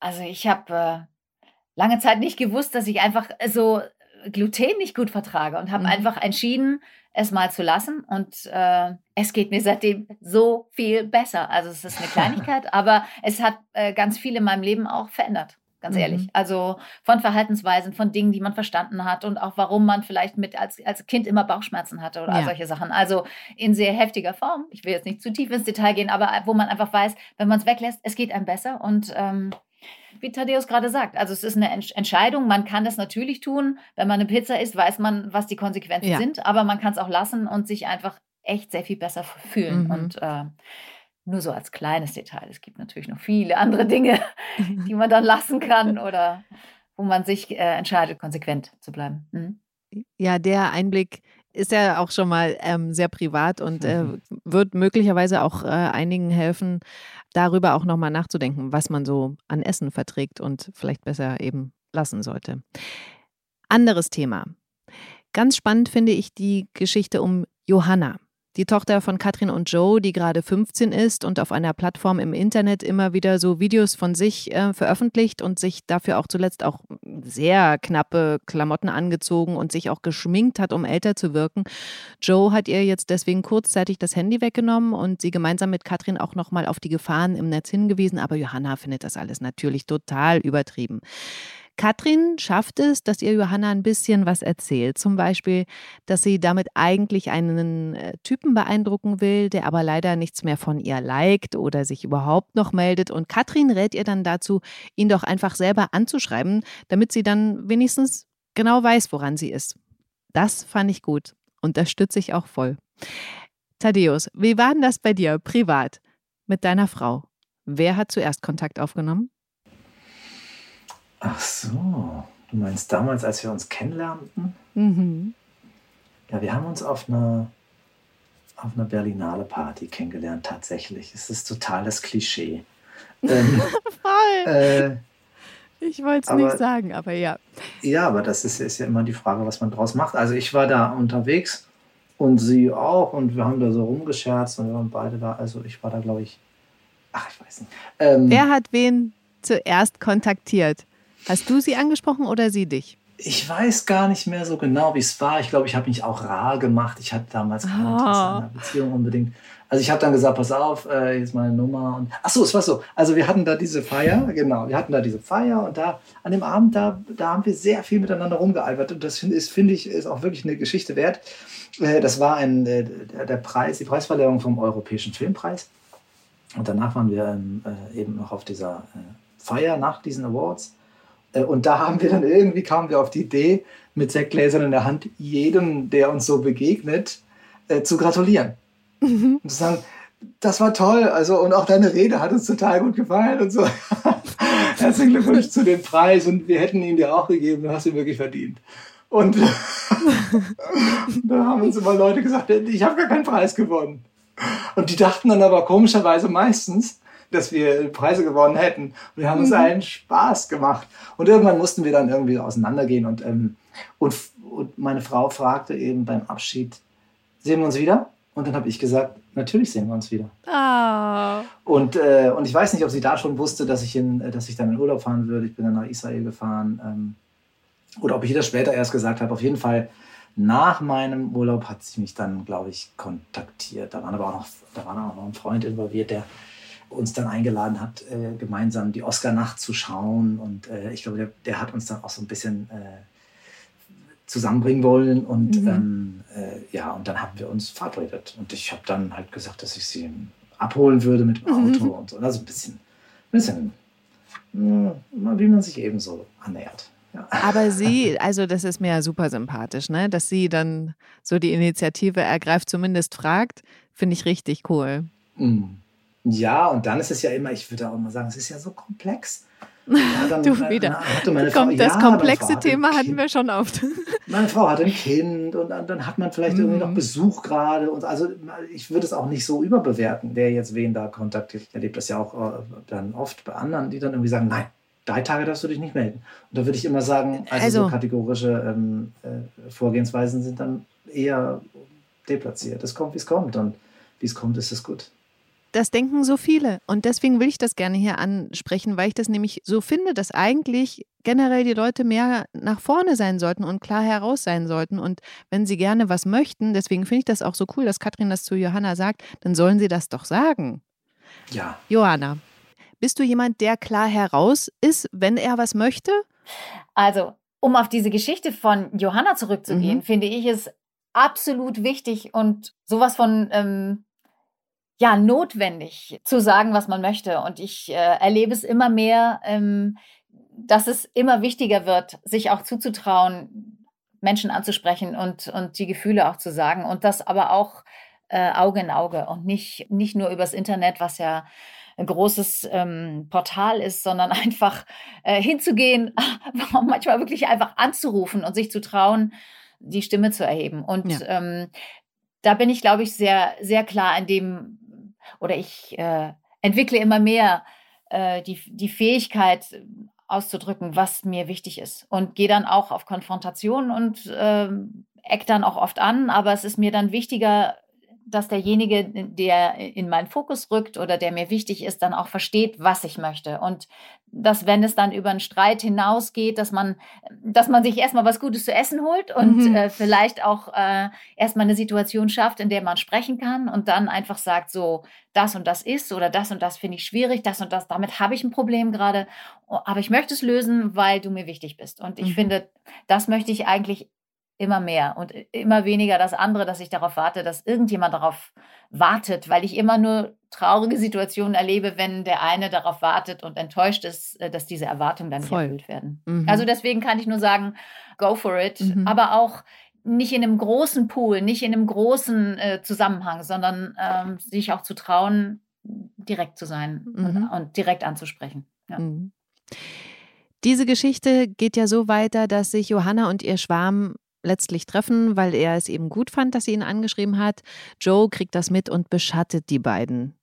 also ich habe äh, lange Zeit nicht gewusst, dass ich einfach so Gluten nicht gut vertrage und habe mhm. einfach entschieden, es mal zu lassen. Und äh, es geht mir seitdem so viel besser. Also es ist eine Kleinigkeit, aber es hat äh, ganz viel in meinem Leben auch verändert ganz mhm. ehrlich. Also von Verhaltensweisen, von Dingen, die man verstanden hat und auch warum man vielleicht mit als, als Kind immer Bauchschmerzen hatte oder ja. solche Sachen. Also in sehr heftiger Form. Ich will jetzt nicht zu tief ins Detail gehen, aber wo man einfach weiß, wenn man es weglässt, es geht einem besser und ähm, wie Thaddeus gerade sagt, also es ist eine Entscheidung. Man kann das natürlich tun. Wenn man eine Pizza isst, weiß man, was die Konsequenzen ja. sind, aber man kann es auch lassen und sich einfach echt sehr viel besser fühlen. Mhm. Und äh, nur so als kleines Detail. Es gibt natürlich noch viele andere Dinge, die man dann lassen kann oder wo man sich äh, entscheidet, konsequent zu bleiben. Mhm. Ja, der Einblick ist ja auch schon mal ähm, sehr privat und äh, mhm. wird möglicherweise auch äh, einigen helfen, darüber auch nochmal nachzudenken, was man so an Essen verträgt und vielleicht besser eben lassen sollte. Anderes Thema. Ganz spannend finde ich die Geschichte um Johanna. Die Tochter von Katrin und Joe, die gerade 15 ist und auf einer Plattform im Internet immer wieder so Videos von sich äh, veröffentlicht und sich dafür auch zuletzt auch sehr knappe Klamotten angezogen und sich auch geschminkt hat, um älter zu wirken. Joe hat ihr jetzt deswegen kurzzeitig das Handy weggenommen und sie gemeinsam mit Katrin auch nochmal auf die Gefahren im Netz hingewiesen. Aber Johanna findet das alles natürlich total übertrieben. Katrin schafft es, dass ihr Johanna ein bisschen was erzählt. Zum Beispiel, dass sie damit eigentlich einen äh, Typen beeindrucken will, der aber leider nichts mehr von ihr liked oder sich überhaupt noch meldet. Und Katrin rät ihr dann dazu, ihn doch einfach selber anzuschreiben, damit sie dann wenigstens genau weiß, woran sie ist. Das fand ich gut. Unterstütze ich auch voll. Thaddeus, wie war denn das bei dir privat mit deiner Frau? Wer hat zuerst Kontakt aufgenommen? Ach so, du meinst damals, als wir uns kennenlernten? Mhm. Ja, wir haben uns auf einer, auf einer Berlinale Party kennengelernt, tatsächlich. Es ist total das Klischee. Ähm, Voll. Äh, ich wollte es nicht sagen, aber ja. Ja, aber das ist, ist ja immer die Frage, was man draus macht. Also ich war da unterwegs und sie auch und wir haben da so rumgescherzt und wir waren beide da. Also ich war da, glaube ich, ach, ich weiß nicht. Ähm, Wer hat wen zuerst kontaktiert? Hast du sie angesprochen oder sie dich? Ich weiß gar nicht mehr so genau, wie es war. Ich glaube, ich habe mich auch rar gemacht. Ich hatte damals keine oh. Interesse an einer Beziehung unbedingt. Also ich habe dann gesagt, pass auf, äh, jetzt meine Nummer. Und ach so, es war so. Also wir hatten da diese Feier, genau, wir hatten da diese Feier und da an dem Abend da, da haben wir sehr viel miteinander rumgealbert und das finde find ich ist auch wirklich eine Geschichte wert. Äh, das war ein äh, der Preis, die Preisverleihung vom Europäischen Filmpreis. Und danach waren wir ähm, äh, eben noch auf dieser äh, Feier nach diesen Awards. Äh, und da haben wir dann irgendwie kamen wir auf die Idee, mit Sektgläsern in der Hand jedem, der uns so begegnet, zu gratulieren. Mhm. Und zu sagen, das war toll. Also, und auch deine Rede hat uns total gut gefallen und so. Herzlichen Glückwunsch zu dem Preis und wir hätten ihn dir auch gegeben, du hast ihn wirklich verdient. Und da haben uns immer Leute gesagt, ich habe gar keinen Preis gewonnen. Und die dachten dann aber komischerweise meistens, dass wir Preise gewonnen hätten. Und wir haben uns mhm. einen Spaß gemacht. Und irgendwann mussten wir dann irgendwie auseinandergehen. Und, ähm, und, und meine Frau fragte eben beim Abschied, sehen wir uns wieder? Und dann habe ich gesagt, natürlich sehen wir uns wieder. Oh. Und, äh, und ich weiß nicht, ob sie da schon wusste, dass ich, in, dass ich dann in Urlaub fahren würde. Ich bin dann nach Israel gefahren. Ähm, oder ob ich das später erst gesagt habe. Auf jeden Fall nach meinem Urlaub hat sie mich dann, glaube ich, kontaktiert. Da, waren aber auch noch, da war auch noch ein Freund involviert, der uns dann eingeladen hat, äh, gemeinsam die Oscar-Nacht zu schauen. Und äh, ich glaube, der, der, hat uns dann auch so ein bisschen äh, zusammenbringen wollen. Und mhm. ähm, äh, ja, und dann haben wir uns verabredet. Und ich habe dann halt gesagt, dass ich sie abholen würde mit dem mhm. Auto mhm. und so. Also ein bisschen, ein bisschen, wie man sich eben so annähert. Aber sie, also das ist mir ja super sympathisch, ne? dass sie dann so die Initiative ergreift, zumindest fragt, finde ich richtig cool. Mm. Ja, und dann ist es ja immer, ich würde auch mal sagen, es ist ja so komplex. Ja, dann, du wieder. Frau, Kommt, das ja, komplexe Thema hatten wir schon oft. Meine Frau hat ein Kind und dann hat man vielleicht irgendwie noch mhm. Besuch gerade. Und also ich würde es auch nicht so überbewerten, wer jetzt wen da kontaktiert. Ich erlebe das ja auch äh, dann oft bei anderen, die dann irgendwie sagen, nein, drei Tage darfst du dich nicht melden. Und da würde ich immer sagen, also, also so kategorische ähm, äh, Vorgehensweisen sind dann eher deplatziert. Es kommt, wie es kommt. Und wie es kommt, ist es gut. Das denken so viele. Und deswegen will ich das gerne hier ansprechen, weil ich das nämlich so finde, dass eigentlich generell die Leute mehr nach vorne sein sollten und klar heraus sein sollten. Und wenn sie gerne was möchten, deswegen finde ich das auch so cool, dass Katrin das zu Johanna sagt, dann sollen sie das doch sagen. Ja. Johanna, bist du jemand, der klar heraus ist, wenn er was möchte? Also, um auf diese Geschichte von Johanna zurückzugehen, mhm. finde ich es absolut wichtig und sowas von ähm, ja notwendig zu sagen, was man möchte. Und ich äh, erlebe es immer mehr, ähm, dass es immer wichtiger wird, sich auch zuzutrauen, Menschen anzusprechen und, und die Gefühle auch zu sagen. Und das aber auch äh, Auge in Auge und nicht, nicht nur übers Internet, was ja ein großes ähm, Portal ist, sondern einfach äh, hinzugehen, manchmal wirklich einfach anzurufen und sich zu trauen, die Stimme zu erheben. Und ja. ähm, da bin ich, glaube ich, sehr, sehr klar in dem, oder ich äh, entwickle immer mehr äh, die, die Fähigkeit auszudrücken, was mir wichtig ist. Und gehe dann auch auf Konfrontation und äh, eck dann auch oft an, aber es ist mir dann wichtiger, dass derjenige, der in meinen Fokus rückt oder der mir wichtig ist, dann auch versteht, was ich möchte. Und dass, wenn es dann über einen Streit hinausgeht, dass man, dass man sich erstmal was Gutes zu essen holt und mhm. äh, vielleicht auch äh, erstmal eine Situation schafft, in der man sprechen kann und dann einfach sagt, so, das und das ist oder das und das finde ich schwierig, das und das, damit habe ich ein Problem gerade, aber ich möchte es lösen, weil du mir wichtig bist. Und ich mhm. finde, das möchte ich eigentlich immer mehr und immer weniger das andere, dass ich darauf warte, dass irgendjemand darauf wartet, weil ich immer nur traurige Situationen erlebe, wenn der eine darauf wartet und enttäuscht ist, äh, dass diese Erwartungen dann Voll. erfüllt werden. Mhm. Also deswegen kann ich nur sagen, go for it, mhm. aber auch nicht in einem großen Pool, nicht in einem großen äh, Zusammenhang, sondern ähm, sich auch zu trauen, direkt zu sein mhm. und, und, direkt anzusprechen. Ja. Mhm. Diese Geschichte geht ja so weiter, dass sich Johanna und ihr Schwarm letztlich treffen, weil er es eben gut fand, dass sie ihn angeschrieben hat. Joe kriegt das mit und beschattet die beiden.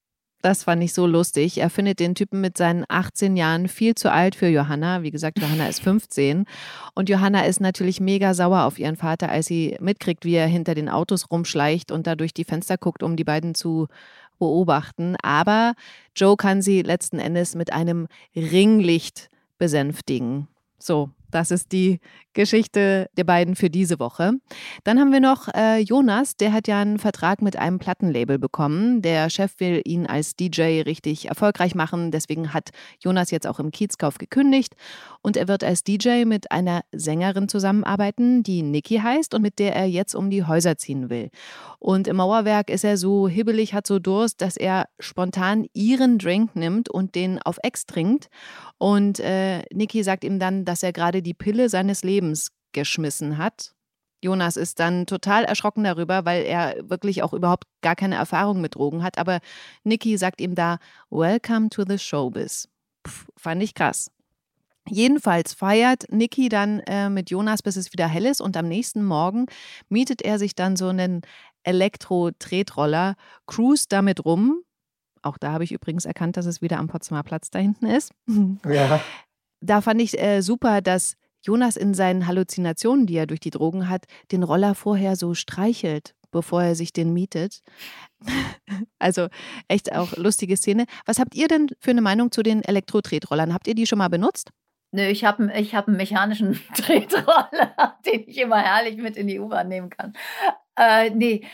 Das fand ich so lustig. Er findet den Typen mit seinen 18 Jahren viel zu alt für Johanna. Wie gesagt, Johanna ist 15. Und Johanna ist natürlich mega sauer auf ihren Vater, als sie mitkriegt, wie er hinter den Autos rumschleicht und da durch die Fenster guckt, um die beiden zu beobachten. Aber Joe kann sie letzten Endes mit einem Ringlicht besänftigen. So, Das ist die Geschichte der beiden für diese Woche. Dann haben wir noch äh, Jonas, der hat ja einen Vertrag mit einem Plattenlabel bekommen. Der Chef will ihn als DJ richtig erfolgreich machen. Deswegen hat Jonas jetzt auch im Kiezkauf gekündigt. Und er wird als DJ mit einer Sängerin zusammenarbeiten, die Niki heißt und mit der er jetzt um die Häuser ziehen will. Und im Mauerwerk ist er so hibbelig, hat so Durst, dass er spontan ihren Drink nimmt und den auf Ex trinkt. Und äh, Niki sagt ihm dann, dass er gerade die Pille seines Lebens geschmissen hat. Jonas ist dann total erschrocken darüber, weil er wirklich auch überhaupt gar keine Erfahrung mit Drogen hat. Aber Niki sagt ihm da, Welcome to the Showbiz. Pff, fand ich krass. Jedenfalls feiert Niki dann äh, mit Jonas, bis es wieder hell ist. Und am nächsten Morgen mietet er sich dann so einen Elektro-Tretroller, cruist damit rum. Auch da habe ich übrigens erkannt, dass es wieder am Potsdamer Platz da hinten ist. Ja. Da fand ich äh, super, dass Jonas in seinen Halluzinationen, die er durch die Drogen hat, den Roller vorher so streichelt, bevor er sich den mietet. also echt auch lustige Szene. Was habt ihr denn für eine Meinung zu den Elektro-Tretrollern? Habt ihr die schon mal benutzt? Nö, ich habe ich hab einen mechanischen Tretroller, den ich immer herrlich mit in die U-Bahn nehmen kann. Äh, nee,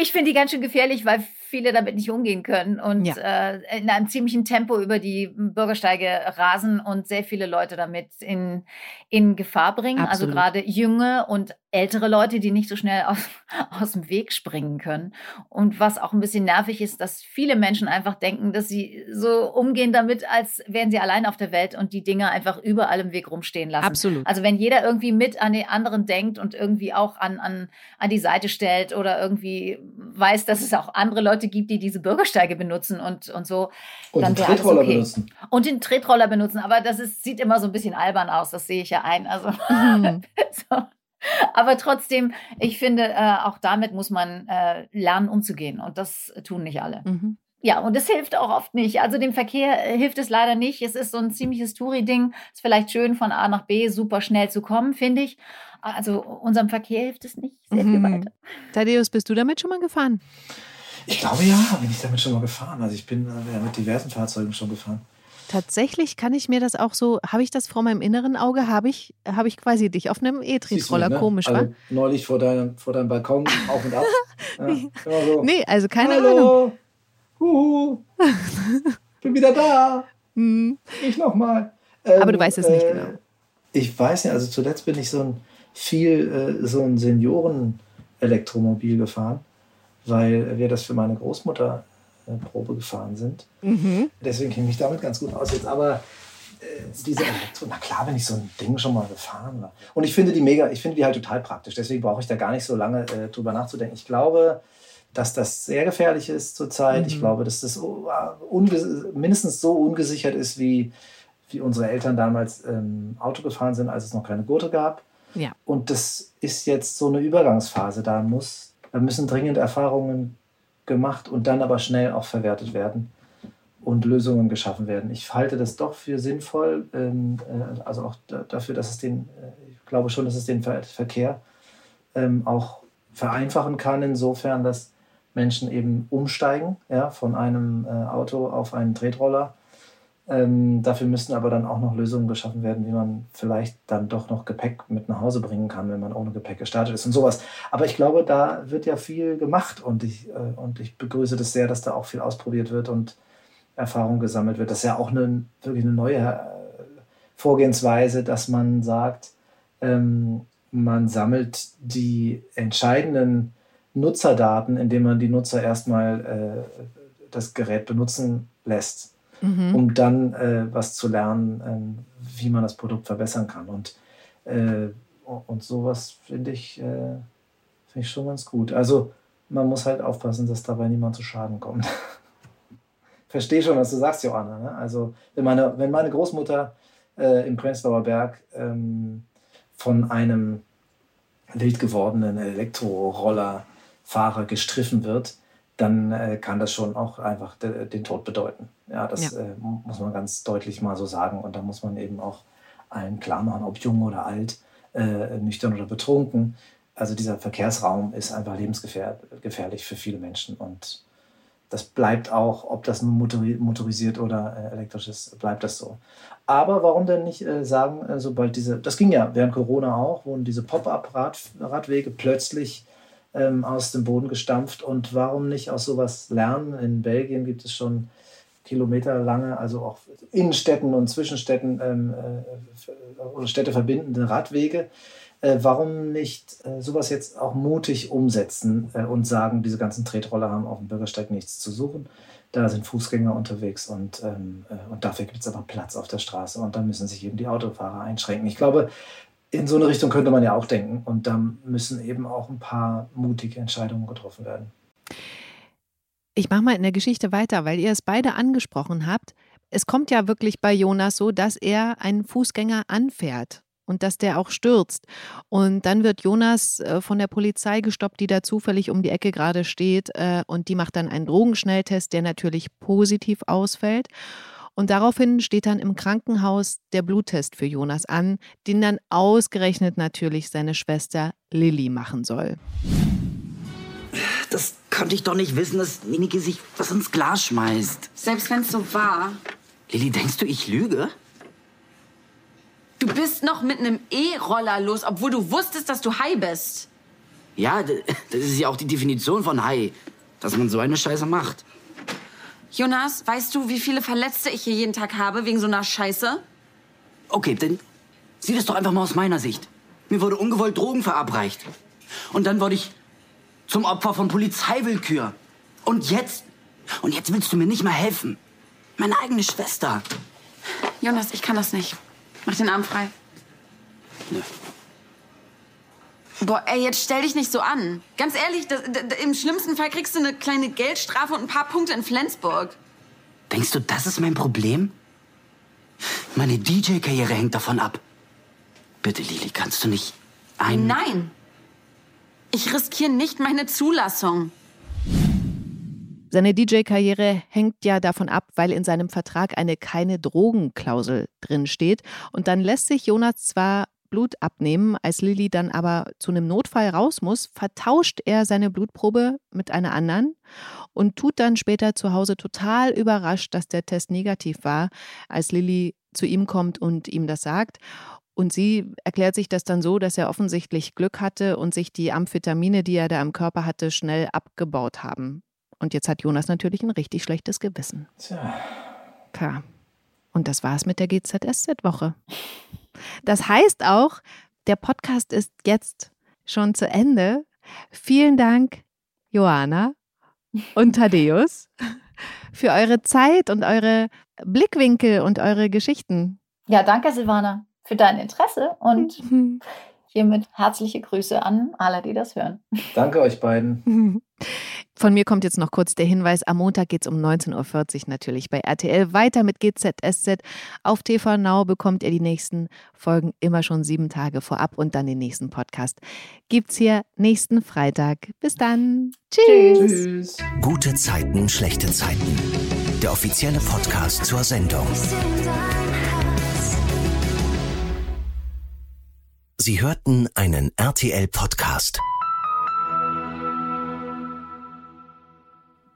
ich finde die ganz schön gefährlich, weil viele damit nicht umgehen können und ja. äh, in einem ziemlichen Tempo über die Bürgersteige rasen und sehr viele Leute damit in, in Gefahr bringen. Also Absolut. Also gerade junge und ältere Leute, die nicht so schnell aus, aus dem Weg springen können. Und was auch ein bisschen nervig ist, dass viele Menschen einfach denken, dass sie so umgehen damit, als wären sie allein auf der Welt und die Dinge einfach überall im Weg rumstehen lassen. Absolut. Also wenn jeder irgendwie mit an den anderen denkt und irgendwie auch an, an, an die Seite stellt oder irgendwie weiß, dass es auch andere Leute gibt, die diese Bürgersteige benutzen und, und so. Und dann den Tretroller okay. benutzen. Und den Tretroller benutzen. Aber das ist, sieht immer so ein bisschen albern aus, das sehe ich ja ein. Also mhm. so. Aber trotzdem, ich finde, äh, auch damit muss man äh, lernen, umzugehen. Und das tun nicht alle. Mhm. Ja, und es hilft auch oft nicht. Also dem Verkehr äh, hilft es leider nicht. Es ist so ein ziemliches Touri-Ding. Ist vielleicht schön, von A nach B super schnell zu kommen, finde ich. Also unserem Verkehr hilft es nicht sehr viel mhm. weiter. Thaddeus, bist du damit schon mal gefahren? Ich glaube ja, bin ich damit schon mal gefahren. Also ich bin äh, mit diversen Fahrzeugen schon gefahren. Tatsächlich kann ich mir das auch so, habe ich das vor meinem inneren Auge, habe ich, habe ich quasi dich auf einem E-Tretroller, ne? komisch, also, wa? Neulich vor deinem, vor deinem Balkon auf und ab. Ja, so. Nee, also keine Hallo. Ahnung. Huhu. Bin wieder da. Hm. Ich nochmal. Ähm, Aber du weißt es nicht äh, genau. Ich weiß nicht, also zuletzt bin ich so ein viel äh, so ein Senioren-Elektromobil gefahren, weil wir das für meine Großmutter Probe gefahren sind. Mhm. Deswegen kenne ich mich damit ganz gut aus jetzt. Aber äh, diese Elektro, na klar bin ich so ein Ding schon mal gefahren. War. Und ich finde die mega, ich finde die halt total praktisch. Deswegen brauche ich da gar nicht so lange äh, drüber nachzudenken. Ich glaube, dass das sehr gefährlich ist zurzeit. Mhm. Ich glaube, dass das mindestens so ungesichert ist, wie, wie unsere Eltern damals ähm, Auto gefahren sind, als es noch keine Gurte gab. Ja. Und das ist jetzt so eine Übergangsphase. Da muss, da müssen dringend Erfahrungen gemacht und dann aber schnell auch verwertet werden und Lösungen geschaffen werden. Ich halte das doch für sinnvoll, ähm, äh, also auch dafür, dass es den, äh, ich glaube schon, dass es den Verkehr ähm, auch vereinfachen kann, insofern, dass Menschen eben umsteigen ja, von einem äh, Auto auf einen Tretroller ähm, dafür müssten aber dann auch noch Lösungen geschaffen werden, wie man vielleicht dann doch noch Gepäck mit nach Hause bringen kann, wenn man ohne Gepäck gestartet ist und sowas. Aber ich glaube, da wird ja viel gemacht und ich, äh, und ich begrüße das sehr, dass da auch viel ausprobiert wird und Erfahrung gesammelt wird. Das ist ja auch eine, wirklich eine neue äh, Vorgehensweise, dass man sagt, ähm, man sammelt die entscheidenden Nutzerdaten, indem man die Nutzer erstmal äh, das Gerät benutzen lässt mhm. um dann äh, was zu lernen, äh, wie man das Produkt verbessern kann. Und, äh, und sowas finde ich, äh, find ich schon ganz gut. Also man muss halt aufpassen, dass dabei niemand zu Schaden kommt. Verstehe schon, was du sagst, Johanna. Ne? Also wenn meine, wenn meine Großmutter äh, im Prenzlauer Berg ähm, von einem wild gewordenen Elektrorollerfahrer gestriffen wird, dann äh, kann das schon auch einfach de, den Tod bedeuten. Ja, das ja. Äh, muss man ganz deutlich mal so sagen. Und da muss man eben auch allen klar machen, ob jung oder alt, äh, nüchtern oder betrunken. Also dieser Verkehrsraum ist einfach lebensgefährlich für viele Menschen. Und Das bleibt auch, ob das nun motorisiert oder äh, elektrisch ist, bleibt das so. Aber warum denn nicht äh, sagen, äh, sobald diese, das ging ja während Corona auch, wurden diese Pop-up-Radwege plötzlich ähm, aus dem Boden gestampft und warum nicht aus sowas lernen? In Belgien gibt es schon kilometerlange, also auch Innenstädten und Zwischenstädten ähm, äh, oder Städte verbindende Radwege. Äh, warum nicht äh, sowas jetzt auch mutig umsetzen äh, und sagen, diese ganzen Tretroller haben auf dem Bürgersteig nichts zu suchen? Da sind Fußgänger unterwegs und, ähm, äh, und dafür gibt es aber Platz auf der Straße und dann müssen sich eben die Autofahrer einschränken. Ich glaube, in so eine Richtung könnte man ja auch denken und da müssen eben auch ein paar mutige Entscheidungen getroffen werden. Ich mache mal in der Geschichte weiter, weil ihr es beide angesprochen habt. Es kommt ja wirklich bei Jonas so, dass er einen Fußgänger anfährt und dass der auch stürzt. Und dann wird Jonas äh, von der Polizei gestoppt, die da zufällig um die Ecke gerade steht. Äh, und die macht dann einen Drogenschnelltest, der natürlich positiv ausfällt. Und daraufhin steht dann im Krankenhaus der Bluttest für Jonas an, den dann ausgerechnet natürlich seine Schwester Lilly machen soll. Das konnte ich doch nicht wissen, dass Nike sich was ins Glas schmeißt. Selbst wenn es so war. Lilly, denkst du, ich lüge? Du bist noch mit einem E-Roller los, obwohl du wusstest, dass du high bist. Ja, das ist ja auch die Definition von high, dass man so eine Scheiße macht. Jonas, weißt du, wie viele Verletzte ich hier jeden Tag habe wegen so einer Scheiße? Okay, dann sieh das doch einfach mal aus meiner Sicht. Mir wurde ungewollt Drogen verabreicht. Und dann wurde ich zum Opfer von Polizeiwillkür. Und jetzt? Und jetzt willst du mir nicht mal helfen. Meine eigene Schwester. Jonas, ich kann das nicht. Mach den Arm frei. Nö. Boah, ey, jetzt stell dich nicht so an. Ganz ehrlich, das, das, im schlimmsten Fall kriegst du eine kleine Geldstrafe und ein paar Punkte in Flensburg. Denkst du, das ist mein Problem? Meine DJ-Karriere hängt davon ab. Bitte, Lili, kannst du nicht ein... Nein! Ich riskiere nicht meine Zulassung. Seine DJ-Karriere hängt ja davon ab, weil in seinem Vertrag eine keine Drogenklausel drin steht. Und dann lässt sich Jonas zwar Blut abnehmen, als Lilly dann aber zu einem Notfall raus muss, vertauscht er seine Blutprobe mit einer anderen und tut dann später zu Hause total überrascht, dass der Test negativ war, als Lilly zu ihm kommt und ihm das sagt. Und sie erklärt sich das dann so, dass er offensichtlich Glück hatte und sich die Amphetamine, die er da im Körper hatte, schnell abgebaut haben. Und jetzt hat Jonas natürlich ein richtig schlechtes Gewissen. Tja. Klar. Und das war's mit der GZSZ-Woche. Das heißt auch, der Podcast ist jetzt schon zu Ende. Vielen Dank, Johanna und Thaddeus, für eure Zeit und eure Blickwinkel und eure Geschichten. Ja, danke, Silvana, für dein Interesse und hiermit herzliche Grüße an alle, die das hören. Danke euch beiden. Von mir kommt jetzt noch kurz der Hinweis, am Montag geht es um 19.40 Uhr natürlich bei RTL weiter mit GZSZ. Auf TV Now bekommt ihr die nächsten Folgen immer schon sieben Tage vorab und dann den nächsten Podcast. Gibt's hier nächsten Freitag. Bis dann. Tschüss. Tschüss. Gute Zeiten, schlechte Zeiten. Der offizielle Podcast zur Sendung. Sie hörten einen RTL-Podcast.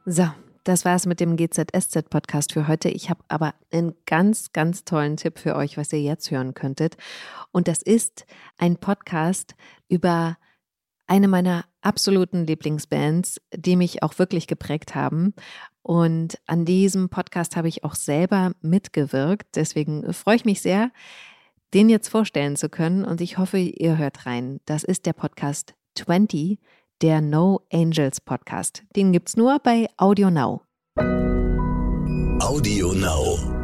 So, das war es mit dem GZSZ-Podcast für heute. Ich habe aber einen ganz, ganz tollen Tipp für euch, was ihr jetzt hören könntet. Und das ist ein Podcast über eine meiner absoluten Lieblingsbands, die mich auch wirklich geprägt haben. Und an diesem Podcast habe ich auch selber mitgewirkt. Deswegen freue ich mich sehr, den jetzt vorstellen zu können. Und ich hoffe, ihr hört rein. Das ist der Podcast 20 der No Angels Podcast. Den gibt's nur bei Audio Now. Audio Now.